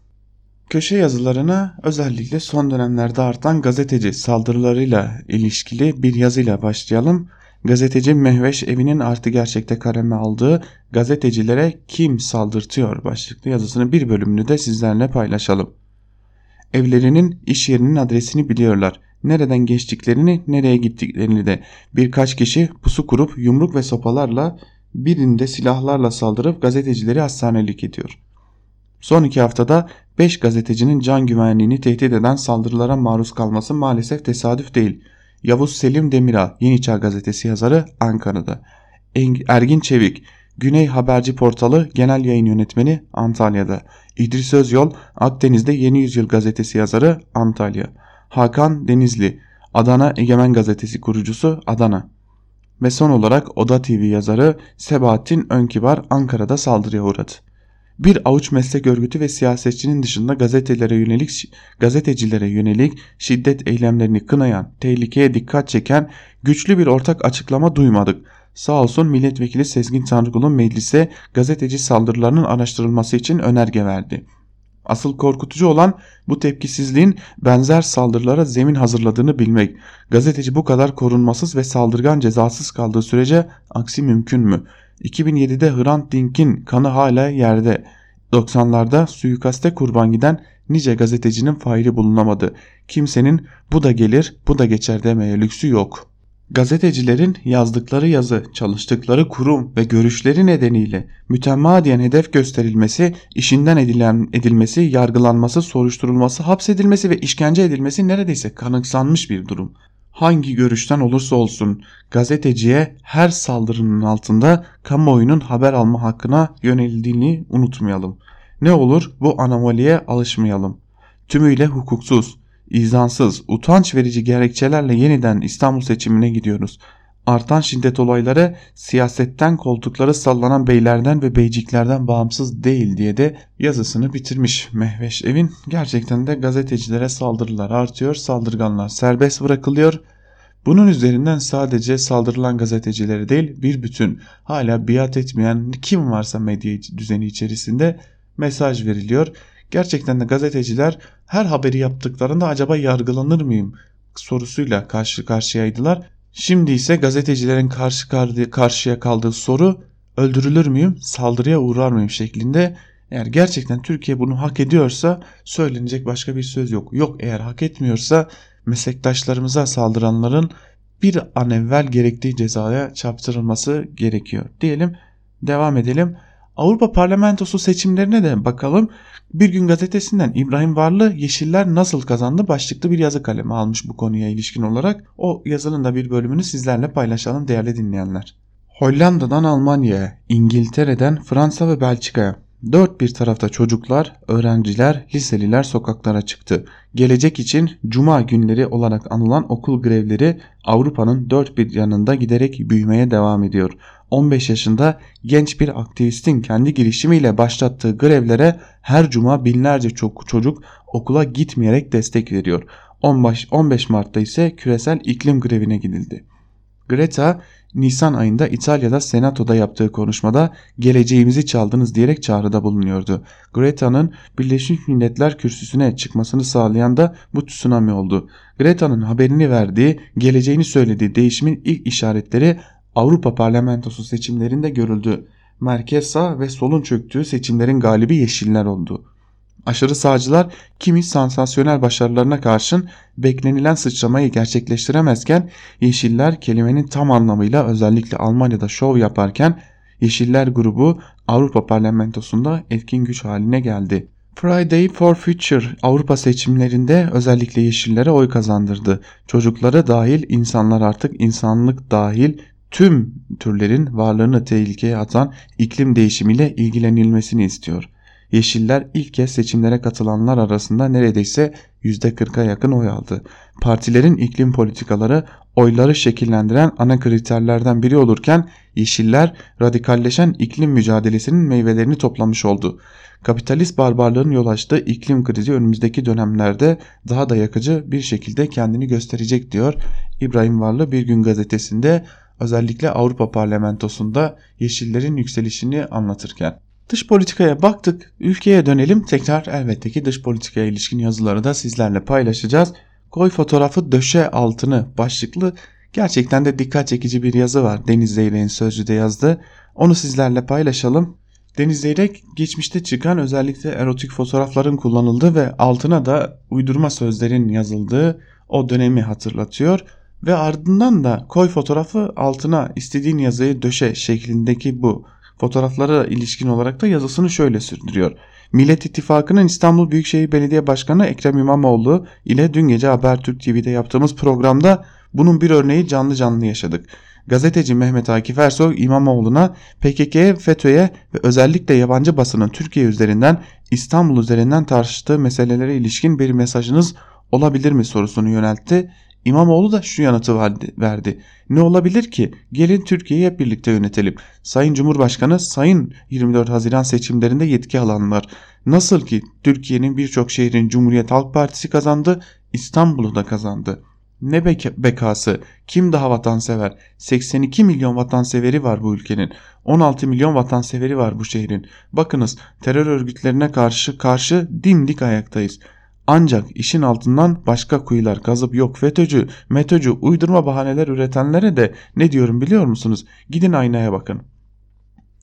Köşe yazılarına özellikle son dönemlerde artan gazeteci saldırılarıyla ilişkili bir yazıyla başlayalım. Gazeteci Mehveş evinin artı gerçekte kareme aldığı gazetecilere kim saldırtıyor başlıklı yazısının bir bölümünü de sizlerle paylaşalım. Evlerinin, iş yerinin adresini biliyorlar. Nereden geçtiklerini, nereye gittiklerini de birkaç kişi pusu kurup yumruk ve sopalarla birinde silahlarla saldırıp gazetecileri hastanelik ediyor. Son iki haftada 5 gazetecinin can güvenliğini tehdit eden saldırılara maruz kalması maalesef tesadüf değil. Yavuz Selim Demirağ, Yeni Çağ Gazetesi yazarı Ankara'da. Ergin Çevik, Güney Haberci Portalı Genel Yayın Yönetmeni Antalya'da. İdris Özyol Akdeniz'de Yeni Yüzyıl Gazetesi yazarı Antalya. Hakan Denizli Adana Egemen Gazetesi kurucusu Adana. Ve son olarak Oda TV yazarı Sebahattin Önkibar Ankara'da saldırıya uğradı. Bir avuç meslek örgütü ve siyasetçinin dışında gazetelere yönelik gazetecilere yönelik şiddet eylemlerini kınayan, tehlikeye dikkat çeken güçlü bir ortak açıklama duymadık. Sağ olsun milletvekili Sezgin Tanrıkul'un meclise gazeteci saldırılarının araştırılması için önerge verdi. Asıl korkutucu olan bu tepkisizliğin benzer saldırılara zemin hazırladığını bilmek. Gazeteci bu kadar korunmasız ve saldırgan cezasız kaldığı sürece aksi mümkün mü? 2007'de Hrant Dink'in kanı hala yerde. 90'larda suikaste kurban giden nice gazetecinin faili bulunamadı. Kimsenin bu da gelir bu da geçer demeye lüksü yok. Gazetecilerin yazdıkları yazı, çalıştıkları kurum ve görüşleri nedeniyle mütemadiyen hedef gösterilmesi, işinden edilen, edilmesi, yargılanması, soruşturulması, hapsedilmesi ve işkence edilmesi neredeyse kanıksanmış bir durum. Hangi görüşten olursa olsun gazeteciye her saldırının altında kamuoyunun haber alma hakkına yöneldiğini unutmayalım. Ne olur bu anomaliye alışmayalım. Tümüyle hukuksuz, izansız, utanç verici gerekçelerle yeniden İstanbul seçimine gidiyoruz. Artan şiddet olayları siyasetten koltukları sallanan beylerden ve beyciklerden bağımsız değil diye de yazısını bitirmiş Mehveş Evin. Gerçekten de gazetecilere saldırılar artıyor, saldırganlar serbest bırakılıyor. Bunun üzerinden sadece saldırılan gazetecileri değil bir bütün hala biat etmeyen kim varsa medya düzeni içerisinde mesaj veriliyor. Gerçekten de gazeteciler her haberi yaptıklarında acaba yargılanır mıyım sorusuyla karşı karşıyaydılar. Şimdi ise gazetecilerin karşı karşıya kaldığı soru öldürülür müyüm, saldırıya uğrar mıyım şeklinde. Eğer gerçekten Türkiye bunu hak ediyorsa söylenecek başka bir söz yok. Yok eğer hak etmiyorsa meslektaşlarımıza saldıranların bir an evvel gerektiği cezaya çarptırılması gerekiyor. Diyelim devam edelim. Avrupa Parlamentosu seçimlerine de bakalım. Bir gün gazetesinden İbrahim Varlı Yeşiller nasıl kazandı başlıklı bir yazı kalemi almış bu konuya ilişkin olarak. O yazının da bir bölümünü sizlerle paylaşalım değerli dinleyenler. Hollanda'dan Almanya'ya, İngiltere'den Fransa ve Belçika'ya Dört bir tarafta çocuklar, öğrenciler, liseliler sokaklara çıktı. Gelecek için cuma günleri olarak anılan okul grevleri Avrupa'nın dört bir yanında giderek büyümeye devam ediyor. 15 yaşında genç bir aktivistin kendi girişimiyle başlattığı grevlere her cuma binlerce çok çocuk okula gitmeyerek destek veriyor. 15 Mart'ta ise küresel iklim grevine gidildi. Greta Nisan ayında İtalya'da Senato'da yaptığı konuşmada geleceğimizi çaldınız diyerek çağrıda bulunuyordu. Greta'nın Birleşmiş Milletler kürsüsüne çıkmasını sağlayan da bu tsunami oldu. Greta'nın haberini verdiği, geleceğini söylediği değişimin ilk işaretleri Avrupa Parlamentosu seçimlerinde görüldü. Merkez sağ ve solun çöktüğü seçimlerin galibi Yeşiller oldu. Aşırı sağcılar kimi sansasyonel başarılarına karşın beklenilen sıçramayı gerçekleştiremezken Yeşiller kelimenin tam anlamıyla özellikle Almanya'da şov yaparken Yeşiller grubu Avrupa Parlamentosu'nda etkin güç haline geldi. Friday for Future Avrupa seçimlerinde özellikle Yeşillere oy kazandırdı. Çocukları dahil insanlar artık insanlık dahil tüm türlerin varlığını tehlikeye atan iklim değişimiyle ilgilenilmesini istiyor. Yeşiller ilk kez seçimlere katılanlar arasında neredeyse %40'a yakın oy aldı. Partilerin iklim politikaları oyları şekillendiren ana kriterlerden biri olurken Yeşiller radikalleşen iklim mücadelesinin meyvelerini toplamış oldu. Kapitalist barbarlığın yol açtığı iklim krizi önümüzdeki dönemlerde daha da yakıcı bir şekilde kendini gösterecek diyor İbrahim Varlı Bir Gün gazetesinde özellikle Avrupa Parlamentosu'nda Yeşillerin yükselişini anlatırken. Dış politikaya baktık. Ülkeye dönelim. Tekrar elbette ki dış politikaya ilişkin yazıları da sizlerle paylaşacağız. Koy fotoğrafı döşe altını başlıklı gerçekten de dikkat çekici bir yazı var. Deniz Zeyrek'in sözcüde yazdı. Onu sizlerle paylaşalım. Deniz Zeyrek geçmişte çıkan özellikle erotik fotoğrafların kullanıldığı ve altına da uydurma sözlerin yazıldığı o dönemi hatırlatıyor. Ve ardından da koy fotoğrafı altına istediğin yazıyı döşe şeklindeki bu fotoğraflara ilişkin olarak da yazısını şöyle sürdürüyor. Millet İttifakı'nın İstanbul Büyükşehir Belediye Başkanı Ekrem İmamoğlu ile dün gece Habertürk TV'de yaptığımız programda bunun bir örneği canlı canlı yaşadık. Gazeteci Mehmet Akif Ersoy İmamoğlu'na PKK'ye, FETÖ'ye ve özellikle yabancı basının Türkiye üzerinden İstanbul üzerinden tartıştığı meselelere ilişkin bir mesajınız olabilir mi sorusunu yöneltti. İmamoğlu da şu yanıtı verdi. Ne olabilir ki? Gelin Türkiye'yi hep birlikte yönetelim. Sayın Cumhurbaşkanı sayın 24 Haziran seçimlerinde yetki alanlar. Nasıl ki Türkiye'nin birçok şehrin Cumhuriyet Halk Partisi kazandı, İstanbul'u da kazandı. Ne bekası? Kim daha vatansever? 82 milyon vatanseveri var bu ülkenin. 16 milyon vatanseveri var bu şehrin. Bakınız terör örgütlerine karşı karşı dimdik ayaktayız. Ancak işin altından başka kuyular kazıp yok FETÖ'cü, METÖ'cü uydurma bahaneler üretenlere de ne diyorum biliyor musunuz? Gidin aynaya bakın.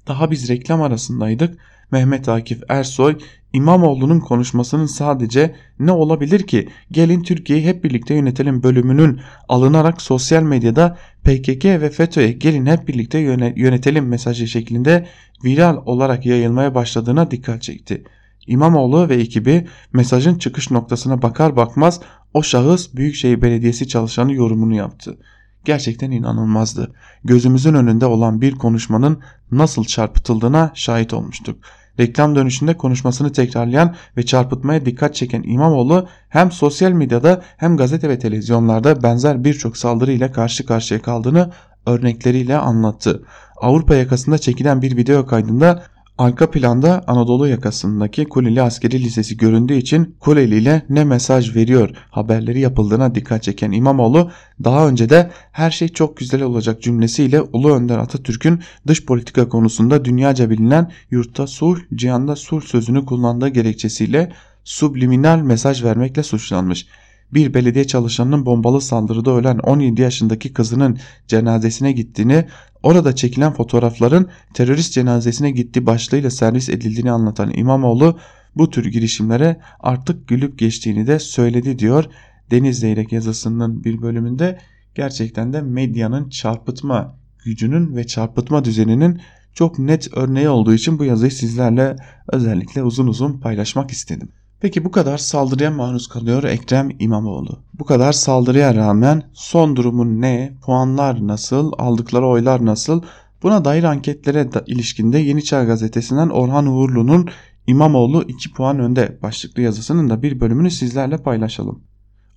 Daha biz reklam arasındaydık. Mehmet Akif Ersoy İmamoğlu'nun konuşmasının sadece ne olabilir ki gelin Türkiye'yi hep birlikte yönetelim bölümünün alınarak sosyal medyada PKK ve FETÖ'ye gelin hep birlikte yönetelim mesajı şeklinde viral olarak yayılmaya başladığına dikkat çekti. İmamoğlu ve ekibi mesajın çıkış noktasına bakar bakmaz o şahıs Büyükşehir Belediyesi çalışanı yorumunu yaptı. Gerçekten inanılmazdı. Gözümüzün önünde olan bir konuşmanın nasıl çarpıtıldığına şahit olmuştuk. Reklam dönüşünde konuşmasını tekrarlayan ve çarpıtmaya dikkat çeken İmamoğlu hem sosyal medyada hem gazete ve televizyonlarda benzer birçok saldırı ile karşı karşıya kaldığını örnekleriyle anlattı. Avrupa yakasında çekilen bir video kaydında Arka planda Anadolu yakasındaki Kuleli Askeri Lisesi göründüğü için Kuleli ile ne mesaj veriyor haberleri yapıldığına dikkat çeken İmamoğlu daha önce de her şey çok güzel olacak cümlesiyle Ulu Önder Atatürk'ün dış politika konusunda dünyaca bilinen yurtta sulh, cihanda sulh sözünü kullandığı gerekçesiyle subliminal mesaj vermekle suçlanmış bir belediye çalışanının bombalı saldırıda ölen 17 yaşındaki kızının cenazesine gittiğini, orada çekilen fotoğrafların terörist cenazesine gitti başlığıyla servis edildiğini anlatan İmamoğlu bu tür girişimlere artık gülüp geçtiğini de söyledi diyor. Deniz Zeyrek yazısının bir bölümünde gerçekten de medyanın çarpıtma gücünün ve çarpıtma düzeninin çok net örneği olduğu için bu yazıyı sizlerle özellikle uzun uzun paylaşmak istedim. Peki bu kadar saldırıya maruz kalıyor Ekrem İmamoğlu. Bu kadar saldırıya rağmen son durumun ne, puanlar nasıl, aldıkları oylar nasıl? Buna dair anketlere da ilişkinde Yeni Çağ gazetesinden Orhan Uğurlu'nun İmamoğlu 2 puan önde başlıklı yazısının da bir bölümünü sizlerle paylaşalım.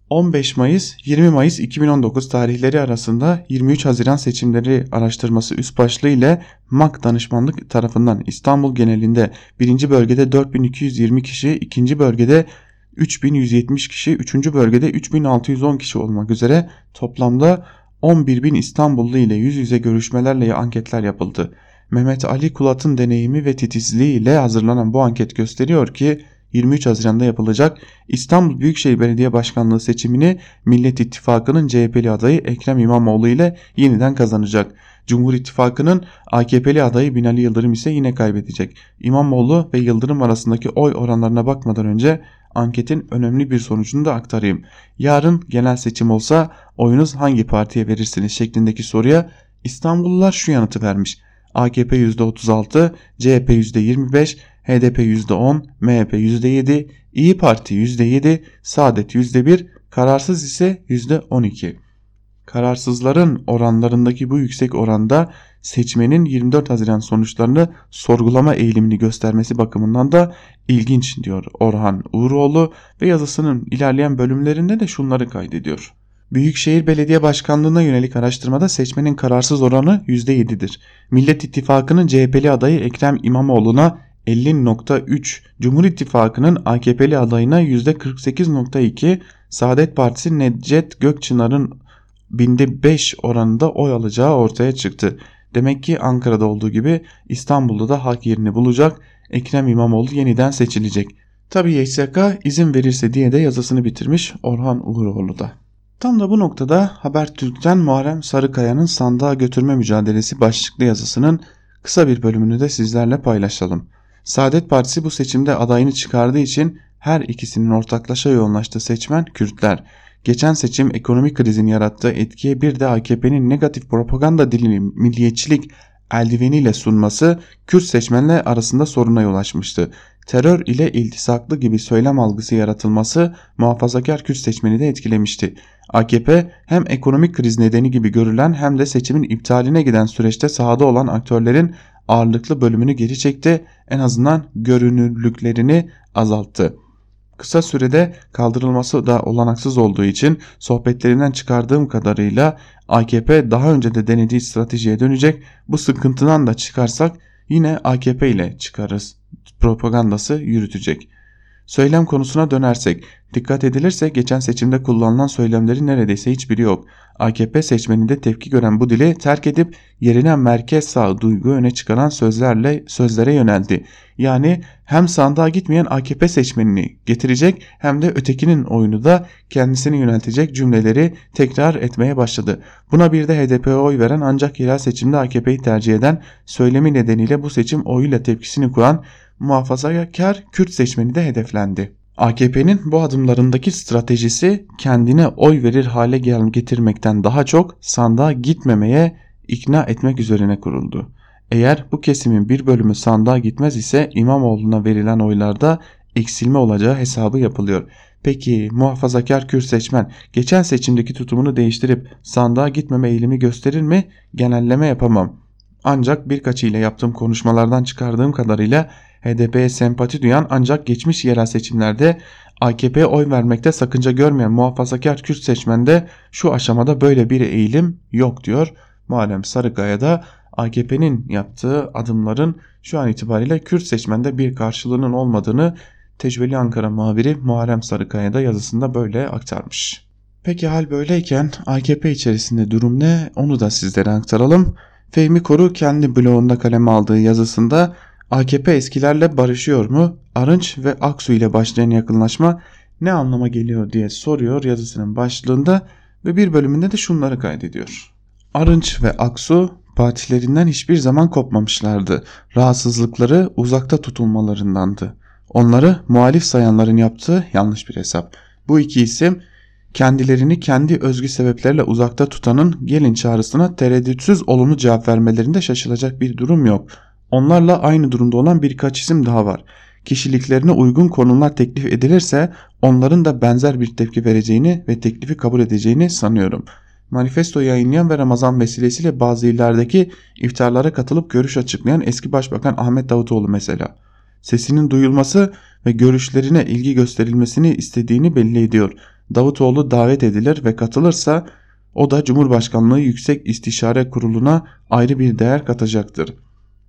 15 Mayıs 20 Mayıs 2019 tarihleri arasında 23 Haziran seçimleri araştırması üst başlığı ile MAK danışmanlık tarafından İstanbul genelinde 1. bölgede 4220 kişi, 2. bölgede 3170 kişi, 3. bölgede 3610 kişi olmak üzere toplamda 11.000 İstanbullu ile yüz yüze görüşmelerle anketler yapıldı. Mehmet Ali Kulat'ın deneyimi ve titizliği ile hazırlanan bu anket gösteriyor ki 23 Haziran'da yapılacak İstanbul Büyükşehir Belediye Başkanlığı seçimini Millet İttifakı'nın CHP'li adayı Ekrem İmamoğlu ile yeniden kazanacak. Cumhur İttifakı'nın AKP'li adayı Binali Yıldırım ise yine kaybedecek. İmamoğlu ve Yıldırım arasındaki oy oranlarına bakmadan önce anketin önemli bir sonucunu da aktarayım. Yarın genel seçim olsa oyunuz hangi partiye verirsiniz şeklindeki soruya İstanbullular şu yanıtı vermiş. AKP %36, CHP %25, HDP %10, MHP %7, İyi Parti %7, Saadet %1, kararsız ise %12. Kararsızların oranlarındaki bu yüksek oranda seçmenin 24 Haziran sonuçlarını sorgulama eğilimini göstermesi bakımından da ilginç diyor Orhan Uğuroğlu ve yazısının ilerleyen bölümlerinde de şunları kaydediyor. Büyükşehir Belediye Başkanlığı'na yönelik araştırmada seçmenin kararsız oranı %7'dir. Millet İttifakı'nın CHP'li adayı Ekrem İmamoğlu'na 50.3, Cumhur İttifakı'nın AKP'li adayına %48.2, Saadet Partisi Necdet Gökçınar'ın binde 5 oranında oy alacağı ortaya çıktı. Demek ki Ankara'da olduğu gibi İstanbul'da da hak yerini bulacak. Ekrem İmamoğlu yeniden seçilecek. Tabi YSK izin verirse diye de yazısını bitirmiş Orhan Uğuroğlu da. Tam da bu noktada Habertürk'ten Muharrem Sarıkaya'nın sandığa götürme mücadelesi başlıklı yazısının kısa bir bölümünü de sizlerle paylaşalım. Saadet Partisi bu seçimde adayını çıkardığı için her ikisinin ortaklaşa yoğunlaştığı seçmen Kürtler. Geçen seçim ekonomik krizin yarattığı etkiye bir de AKP'nin negatif propaganda dilini milliyetçilik eldiveniyle sunması Kürt seçmenler arasında soruna yol açmıştı. Terör ile iltisaklı gibi söylem algısı yaratılması muhafazakar Kürt seçmeni de etkilemişti. AKP hem ekonomik kriz nedeni gibi görülen hem de seçimin iptaline giden süreçte sahada olan aktörlerin ağırlıklı bölümünü geri çekti en azından görünürlüklerini azalttı. Kısa sürede kaldırılması da olanaksız olduğu için sohbetlerinden çıkardığım kadarıyla AKP daha önce de denediği stratejiye dönecek. Bu sıkıntıdan da çıkarsak yine AKP ile çıkarız propagandası yürütecek. Söylem konusuna dönersek, dikkat edilirse geçen seçimde kullanılan söylemlerin neredeyse hiçbiri yok. AKP seçmeninde tepki gören bu dili terk edip yerine merkez sağ duygu öne çıkaran sözlerle sözlere yöneldi. Yani hem sandığa gitmeyen AKP seçmenini getirecek hem de ötekinin oyunu da kendisini yöneltecek cümleleri tekrar etmeye başladı. Buna bir de HDP'ye oy veren ancak yerel seçimde AKP'yi tercih eden söylemi nedeniyle bu seçim oyuyla tepkisini kuran muhafazakar Kürt seçmeni de hedeflendi. AKP'nin bu adımlarındaki stratejisi kendine oy verir hale getirmekten daha çok sandığa gitmemeye ikna etmek üzerine kuruldu. Eğer bu kesimin bir bölümü sandığa gitmez ise İmamoğlu'na verilen oylarda eksilme olacağı hesabı yapılıyor. Peki muhafazakar Kürt seçmen geçen seçimdeki tutumunu değiştirip sandığa gitmeme eğilimi gösterir mi? Genelleme yapamam. Ancak birkaç ile yaptığım konuşmalardan çıkardığım kadarıyla HDP'ye sempati duyan ancak geçmiş yerel seçimlerde AKP'ye oy vermekte sakınca görmeyen muhafazakar Kürt seçmende şu aşamada böyle bir eğilim yok diyor. Muharrem Sarıkaya da AKP'nin yaptığı adımların şu an itibariyle Kürt seçmende bir karşılığının olmadığını tecrübeli Ankara muhabiri Muharrem Sarıkaya da yazısında böyle aktarmış. Peki hal böyleyken AKP içerisinde durum ne onu da sizlere aktaralım. Fehmi Koru kendi blogunda kaleme aldığı yazısında AKP eskilerle barışıyor mu? Arınç ve Aksu ile başlayan yakınlaşma ne anlama geliyor diye soruyor yazısının başlığında ve bir bölümünde de şunları kaydediyor. Arınç ve Aksu partilerinden hiçbir zaman kopmamışlardı. Rahatsızlıkları uzakta tutulmalarındandı. Onları muhalif sayanların yaptığı yanlış bir hesap. Bu iki isim kendilerini kendi özgü sebeplerle uzakta tutanın gelin çağrısına tereddütsüz olumlu cevap vermelerinde şaşılacak bir durum yok. Onlarla aynı durumda olan birkaç isim daha var. Kişiliklerine uygun konumlar teklif edilirse onların da benzer bir tepki vereceğini ve teklifi kabul edeceğini sanıyorum. Manifesto yayınlayan ve Ramazan vesilesiyle bazı illerdeki iftarlara katılıp görüş açıklayan eski başbakan Ahmet Davutoğlu mesela. Sesinin duyulması ve görüşlerine ilgi gösterilmesini istediğini belli ediyor. Davutoğlu davet edilir ve katılırsa o da Cumhurbaşkanlığı Yüksek İstişare Kurulu'na ayrı bir değer katacaktır.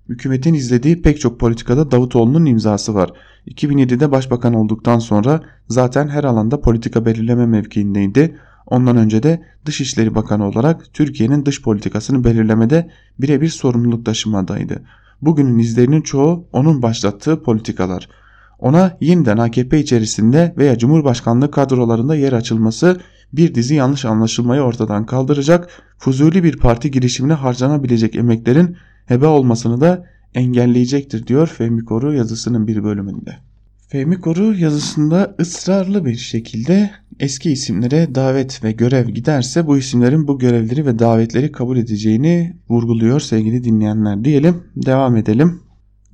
Hükümetin izlediği pek çok politikada Davutoğlu'nun imzası var. 2007'de başbakan olduktan sonra zaten her alanda politika belirleme mevkiindeydi. Ondan önce de Dışişleri Bakanı olarak Türkiye'nin dış politikasını belirlemede birebir sorumluluk taşımadaydı. Bugünün izlerinin çoğu onun başlattığı politikalar. Ona yeniden AKP içerisinde veya Cumhurbaşkanlığı kadrolarında yer açılması bir dizi yanlış anlaşılmayı ortadan kaldıracak, fuzuli bir parti girişimine harcanabilecek emeklerin hebe olmasını da engelleyecektir diyor Fehmi Koru yazısının bir bölümünde. Fehmi Koru yazısında ısrarlı bir şekilde eski isimlere davet ve görev giderse bu isimlerin bu görevleri ve davetleri kabul edeceğini vurguluyor sevgili dinleyenler diyelim. Devam edelim.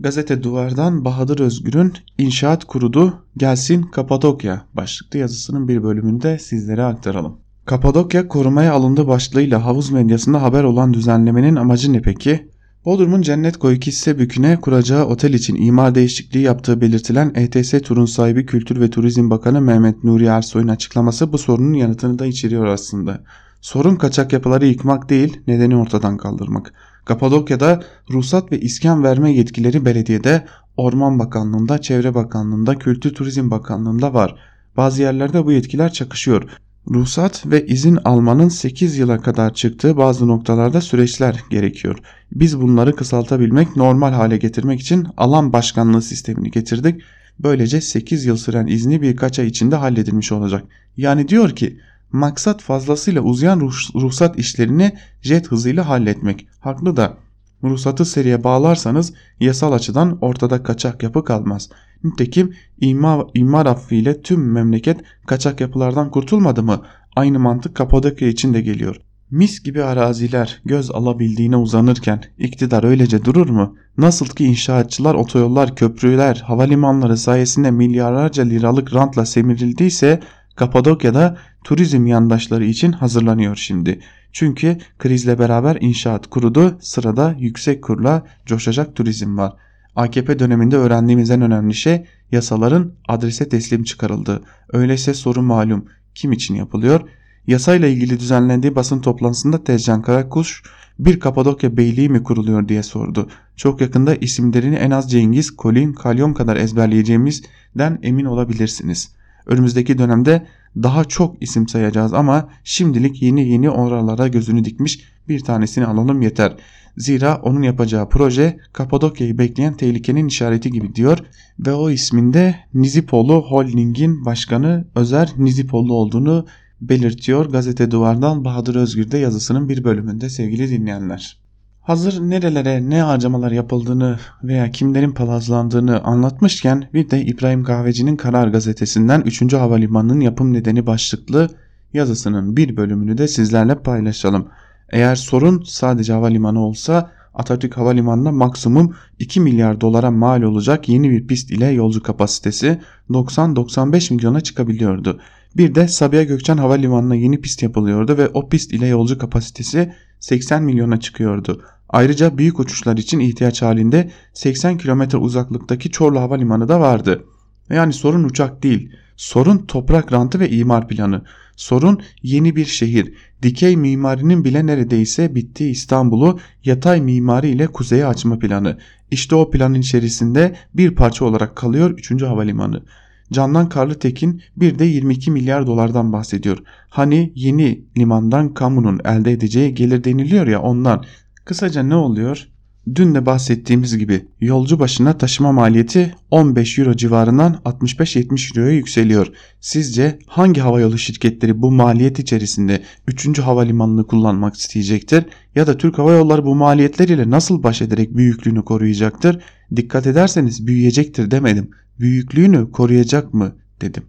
Gazete Duvar'dan Bahadır Özgür'ün İnşaat Kurudu Gelsin Kapadokya başlıklı yazısının bir bölümünü de sizlere aktaralım. Kapadokya korumaya alındı başlığıyla havuz medyasında haber olan düzenlemenin amacı ne peki? Bodrum'un Cennet Koyu Kisse Bükü'ne kuracağı otel için imar değişikliği yaptığı belirtilen ETS turun sahibi Kültür ve Turizm Bakanı Mehmet Nuri Ersoy'un açıklaması bu sorunun yanıtını da içeriyor aslında. Sorun kaçak yapıları yıkmak değil, nedeni ortadan kaldırmak. Kapadokya'da ruhsat ve iskan verme yetkileri belediyede, Orman Bakanlığı'nda, Çevre Bakanlığı'nda, Kültür Turizm Bakanlığı'nda var. Bazı yerlerde bu yetkiler çakışıyor. Ruhsat ve izin almanın 8 yıla kadar çıktığı bazı noktalarda süreçler gerekiyor. Biz bunları kısaltabilmek, normal hale getirmek için alan başkanlığı sistemini getirdik. Böylece 8 yıl süren izni birkaç ay içinde halledilmiş olacak. Yani diyor ki maksat fazlasıyla uzayan ruhsat işlerini jet hızıyla halletmek. Haklı da ruhsatı seriye bağlarsanız yasal açıdan ortada kaçak yapı kalmaz. Nitekim imar, imar affıyla tüm memleket kaçak yapılardan kurtulmadı mı? Aynı mantık Kapadokya için de geliyor. Mis gibi araziler göz alabildiğine uzanırken iktidar öylece durur mu? Nasıl ki inşaatçılar otoyollar, köprüler, havalimanları sayesinde milyarlarca liralık rantla semirildiyse Kapadokya'da turizm yandaşları için hazırlanıyor şimdi. Çünkü krizle beraber inşaat kurudu, sırada yüksek kurla coşacak turizm var. AKP döneminde öğrendiğimiz en önemli şey yasaların adrese teslim çıkarıldığı. Öyleyse soru malum kim için yapılıyor? Yasayla ilgili düzenlendiği basın toplantısında Tezcan Karakuş bir Kapadokya Beyliği mi kuruluyor diye sordu. Çok yakında isimlerini en az Cengiz, Kolin, Kalyon kadar ezberleyeceğimizden emin olabilirsiniz. Önümüzdeki dönemde daha çok isim sayacağız ama şimdilik yeni yeni oralara gözünü dikmiş bir tanesini alalım yeter. Zira onun yapacağı proje Kapadokya'yı bekleyen tehlikenin işareti gibi diyor ve o isminde Nizipoğlu Holding'in başkanı Özer Nizipoğlu olduğunu belirtiyor. Gazete Duvar'dan Bahadır Özgür'de yazısının bir bölümünde sevgili dinleyenler. Hazır nerelere ne harcamalar yapıldığını veya kimlerin palazlandığını anlatmışken bir de İbrahim Kahveci'nin Karar Gazetesi'nden 3. Havalimanı'nın yapım nedeni başlıklı yazısının bir bölümünü de sizlerle paylaşalım. Eğer sorun sadece havalimanı olsa Atatürk Havalimanı'na maksimum 2 milyar dolara mal olacak yeni bir pist ile yolcu kapasitesi 90-95 milyona çıkabiliyordu. Bir de Sabiha Gökçen Havalimanı'na yeni pist yapılıyordu ve o pist ile yolcu kapasitesi 80 milyona çıkıyordu. Ayrıca büyük uçuşlar için ihtiyaç halinde 80 kilometre uzaklıktaki Çorlu Havalimanı da vardı. Yani sorun uçak değil, sorun toprak rantı ve imar planı. Sorun yeni bir şehir. Dikey mimarinin bile neredeyse bittiği İstanbul'u yatay mimari ile kuzeye açma planı. İşte o planın içerisinde bir parça olarak kalıyor 3. Havalimanı. Candan Karlıtekin bir de 22 milyar dolardan bahsediyor. Hani yeni limandan kamunun elde edeceği gelir deniliyor ya ondan. Kısaca ne oluyor? Dün de bahsettiğimiz gibi yolcu başına taşıma maliyeti 15 euro civarından 65-70 euroya yükseliyor. Sizce hangi havayolu şirketleri bu maliyet içerisinde 3. havalimanını kullanmak isteyecektir? Ya da Türk Hava Yolları bu maliyetleriyle nasıl baş ederek büyüklüğünü koruyacaktır? Dikkat ederseniz büyüyecektir demedim. Büyüklüğünü koruyacak mı dedim.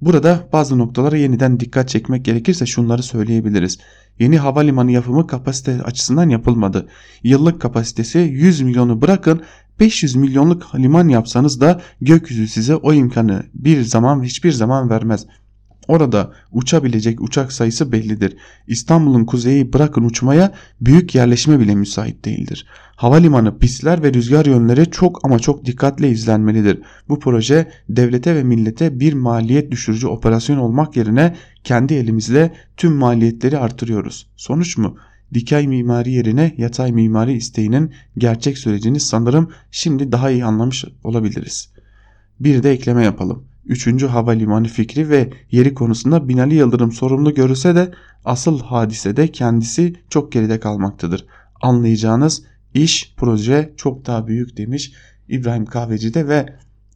Burada bazı noktalara yeniden dikkat çekmek gerekirse şunları söyleyebiliriz. Yeni havalimanı yapımı kapasite açısından yapılmadı. Yıllık kapasitesi 100 milyonu bırakın 500 milyonluk liman yapsanız da gökyüzü size o imkanı bir zaman hiçbir zaman vermez. Orada uçabilecek uçak sayısı bellidir. İstanbul'un kuzeyi bırakın uçmaya büyük yerleşme bile müsait değildir. Havalimanı pistler ve rüzgar yönleri çok ama çok dikkatle izlenmelidir. Bu proje devlete ve millete bir maliyet düşürücü operasyon olmak yerine kendi elimizle tüm maliyetleri artırıyoruz. Sonuç mu? Dikey mimari yerine yatay mimari isteğinin gerçek sürecini sanırım şimdi daha iyi anlamış olabiliriz. Bir de ekleme yapalım. 3. Havalimanı fikri ve yeri konusunda Binali Yıldırım sorumlu görülse de asıl hadisede kendisi çok geride kalmaktadır. Anlayacağınız iş proje çok daha büyük demiş İbrahim Kahveci'de ve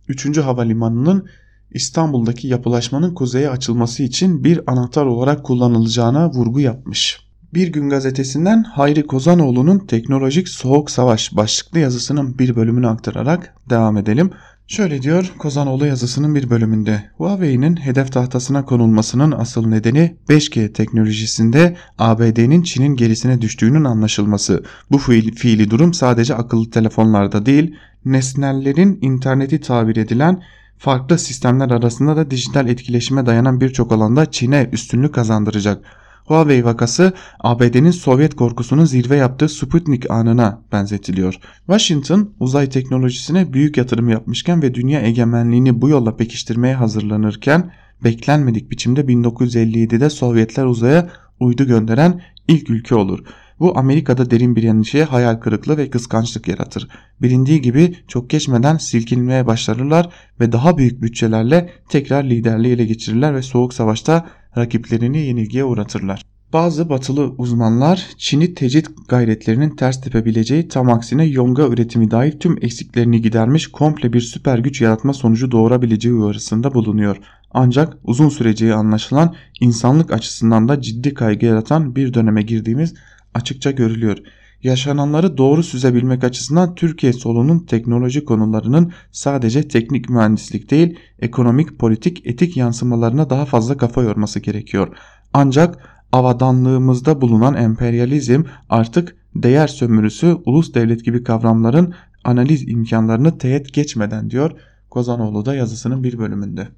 3. Havalimanı'nın İstanbul'daki yapılaşmanın kuzeye açılması için bir anahtar olarak kullanılacağına vurgu yapmış. Bir Gün gazetesinden Hayri Kozanoğlu'nun Teknolojik Soğuk Savaş başlıklı yazısının bir bölümünü aktararak devam edelim. Şöyle diyor Kozanoğlu yazısının bir bölümünde Huawei'nin hedef tahtasına konulmasının asıl nedeni 5G teknolojisinde ABD'nin Çin'in gerisine düştüğünün anlaşılması. Bu fiili, fiili durum sadece akıllı telefonlarda değil nesnellerin interneti tabir edilen farklı sistemler arasında da dijital etkileşime dayanan birçok alanda Çin'e üstünlük kazandıracak. Huawei vakası ABD'nin Sovyet korkusunun zirve yaptığı Sputnik anına benzetiliyor. Washington uzay teknolojisine büyük yatırım yapmışken ve dünya egemenliğini bu yolla pekiştirmeye hazırlanırken beklenmedik biçimde 1957'de Sovyetler uzaya uydu gönderen ilk ülke olur. Bu Amerika'da derin bir endişeye hayal kırıklığı ve kıskançlık yaratır. Bilindiği gibi çok geçmeden silkinmeye başlarlar ve daha büyük bütçelerle tekrar liderliği ele geçirirler ve soğuk savaşta rakiplerini yenilgiye uğratırlar. Bazı batılı uzmanlar Çin'i tecrit gayretlerinin ters tepebileceği tam aksine yonga üretimi dahil tüm eksiklerini gidermiş komple bir süper güç yaratma sonucu doğurabileceği uyarısında bulunuyor. Ancak uzun süreceği anlaşılan insanlık açısından da ciddi kaygı yaratan bir döneme girdiğimiz açıkça görülüyor. Yaşananları doğru süzebilmek açısından Türkiye solunun teknoloji konularının sadece teknik mühendislik değil, ekonomik, politik, etik yansımalarına daha fazla kafa yorması gerekiyor. Ancak avadanlığımızda bulunan emperyalizm artık değer sömürüsü, ulus devlet gibi kavramların analiz imkanlarını teğet geçmeden diyor Kozanoğlu da yazısının bir bölümünde.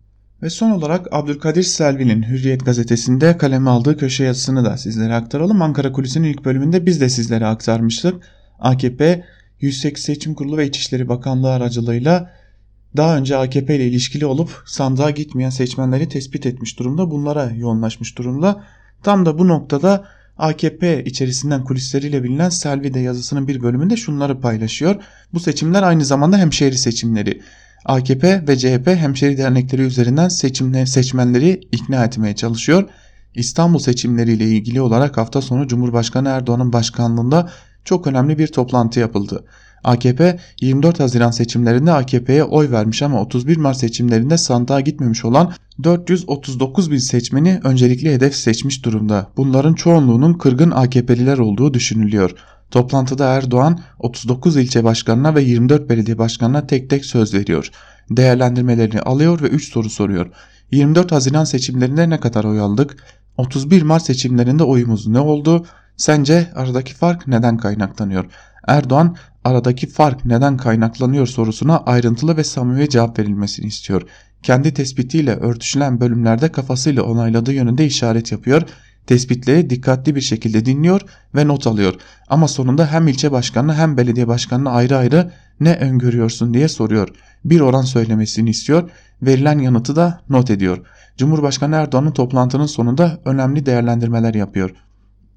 Ve son olarak Abdülkadir Selvi'nin Hürriyet gazetesinde kaleme aldığı köşe yazısını da sizlere aktaralım. Ankara Kulisi'nin ilk bölümünde biz de sizlere aktarmıştık. AKP Yüksek Seçim Kurulu ve İçişleri Bakanlığı aracılığıyla daha önce AKP ile ilişkili olup sandığa gitmeyen seçmenleri tespit etmiş durumda. Bunlara yoğunlaşmış durumda. Tam da bu noktada AKP içerisinden kulisleriyle bilinen Selvi de yazısının bir bölümünde şunları paylaşıyor. Bu seçimler aynı zamanda hemşehri seçimleri. AKP ve CHP hemşeri dernekleri üzerinden seçimle, seçmenleri ikna etmeye çalışıyor. İstanbul seçimleriyle ilgili olarak hafta sonu Cumhurbaşkanı Erdoğan'ın başkanlığında çok önemli bir toplantı yapıldı. AKP 24 Haziran seçimlerinde AKP'ye oy vermiş ama 31 Mart seçimlerinde sandığa gitmemiş olan 439 bin seçmeni öncelikli hedef seçmiş durumda. Bunların çoğunluğunun kırgın AKP'liler olduğu düşünülüyor. Toplantıda Erdoğan 39 ilçe başkanına ve 24 belediye başkanına tek tek söz veriyor. Değerlendirmelerini alıyor ve 3 soru soruyor. 24 Haziran seçimlerinde ne kadar oy aldık? 31 Mart seçimlerinde oyumuz ne oldu? Sence aradaki fark neden kaynaklanıyor? Erdoğan aradaki fark neden kaynaklanıyor sorusuna ayrıntılı ve samimi cevap verilmesini istiyor. Kendi tespitiyle örtüşülen bölümlerde kafasıyla onayladığı yönünde işaret yapıyor. Tespitleri dikkatli bir şekilde dinliyor ve not alıyor. Ama sonunda hem ilçe başkanına hem belediye başkanına ayrı ayrı ne öngörüyorsun diye soruyor. Bir oran söylemesini istiyor. Verilen yanıtı da not ediyor. Cumhurbaşkanı Erdoğan'ın toplantının sonunda önemli değerlendirmeler yapıyor.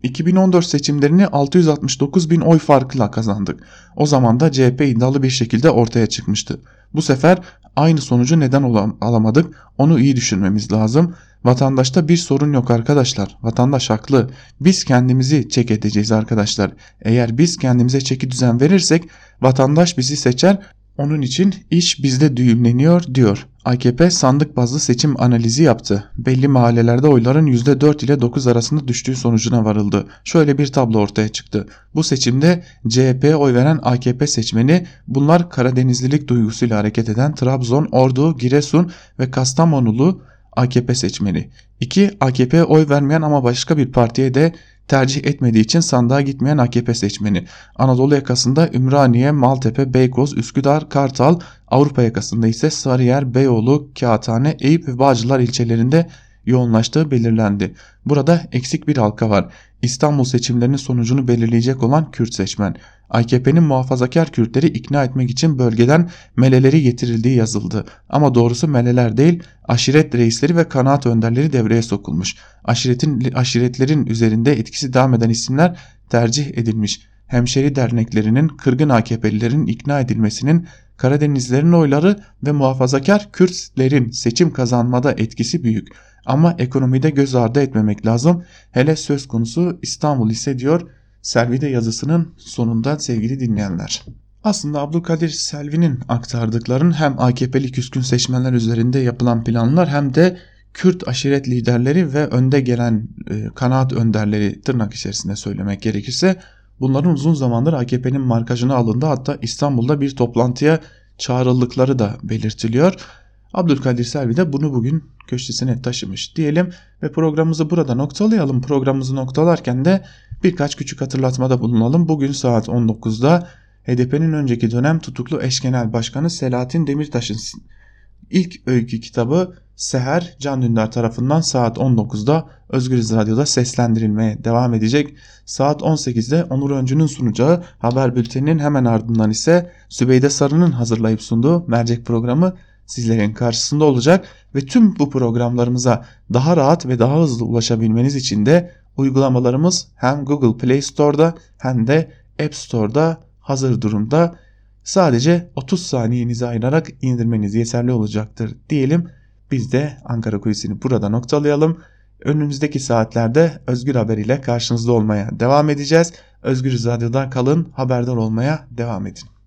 2014 seçimlerini 669 bin oy farkla kazandık. O zaman da CHP iddialı bir şekilde ortaya çıkmıştı. Bu sefer aynı sonucu neden alamadık onu iyi düşünmemiz lazım. Vatandaşta bir sorun yok arkadaşlar. Vatandaş haklı. Biz kendimizi çek edeceğiz arkadaşlar. Eğer biz kendimize çeki düzen verirsek vatandaş bizi seçer onun için iş bizde düğümleniyor diyor. AKP sandık bazlı seçim analizi yaptı. Belli mahallelerde oyların %4 ile 9 arasında düştüğü sonucuna varıldı. Şöyle bir tablo ortaya çıktı. Bu seçimde CHP'ye oy veren AKP seçmeni bunlar Karadenizlilik duygusuyla hareket eden Trabzon, Ordu, Giresun ve Kastamonulu AKP seçmeni. 2. AKP'ye oy vermeyen ama başka bir partiye de tercih etmediği için sandığa gitmeyen AKP seçmeni. Anadolu yakasında Ümraniye, Maltepe, Beykoz, Üsküdar, Kartal, Avrupa yakasında ise Sarıyer, Beyoğlu, Kağıthane, Eyüp ve Bağcılar ilçelerinde yoğunlaştığı belirlendi. Burada eksik bir halka var. İstanbul seçimlerinin sonucunu belirleyecek olan Kürt seçmen. AKP'nin muhafazakar Kürtleri ikna etmek için bölgeden meleleri getirildiği yazıldı. Ama doğrusu meleler değil, aşiret reisleri ve kanaat önderleri devreye sokulmuş. Aşiretin, aşiretlerin üzerinde etkisi devam eden isimler tercih edilmiş. Hemşeri derneklerinin, kırgın AKP'lilerin ikna edilmesinin Karadenizlerin oyları ve muhafazakar Kürtlerin seçim kazanmada etkisi büyük. Ama ekonomide göz ardı etmemek lazım. Hele söz konusu İstanbul ise diyor Selvi'de yazısının sonunda sevgili dinleyenler. Aslında Abdülkadir Selvi'nin aktardıkların hem AKP'li küskün seçmenler üzerinde yapılan planlar hem de Kürt aşiret liderleri ve önde gelen e, kanaat önderleri tırnak içerisinde söylemek gerekirse bunların uzun zamandır AKP'nin markajına alındı hatta İstanbul'da bir toplantıya çağrıldıkları da belirtiliyor. Abdülkadir Selvi de bunu bugün köşesine taşımış diyelim ve programımızı burada noktalayalım. Programımızı noktalarken de birkaç küçük hatırlatmada bulunalım. Bugün saat 19'da HDP'nin önceki dönem tutuklu eş genel başkanı Selahattin Demirtaş'ın ilk öykü kitabı Seher Can Dündar tarafından saat 19'da Özgürüz Radyo'da seslendirilmeye devam edecek. Saat 18'de Onur Öncü'nün sunacağı haber bülteninin hemen ardından ise Sübeyde Sarı'nın hazırlayıp sunduğu mercek programı sizlerin karşısında olacak ve tüm bu programlarımıza daha rahat ve daha hızlı ulaşabilmeniz için de uygulamalarımız hem Google Play Store'da hem de App Store'da hazır durumda. Sadece 30 saniyenizi ayırarak indirmeniz yeterli olacaktır diyelim. Biz de Ankara Kulisi'ni burada noktalayalım. Önümüzdeki saatlerde Özgür Haber ile karşınızda olmaya devam edeceğiz. Özgür Radyo'da kalın, haberdar olmaya devam edin.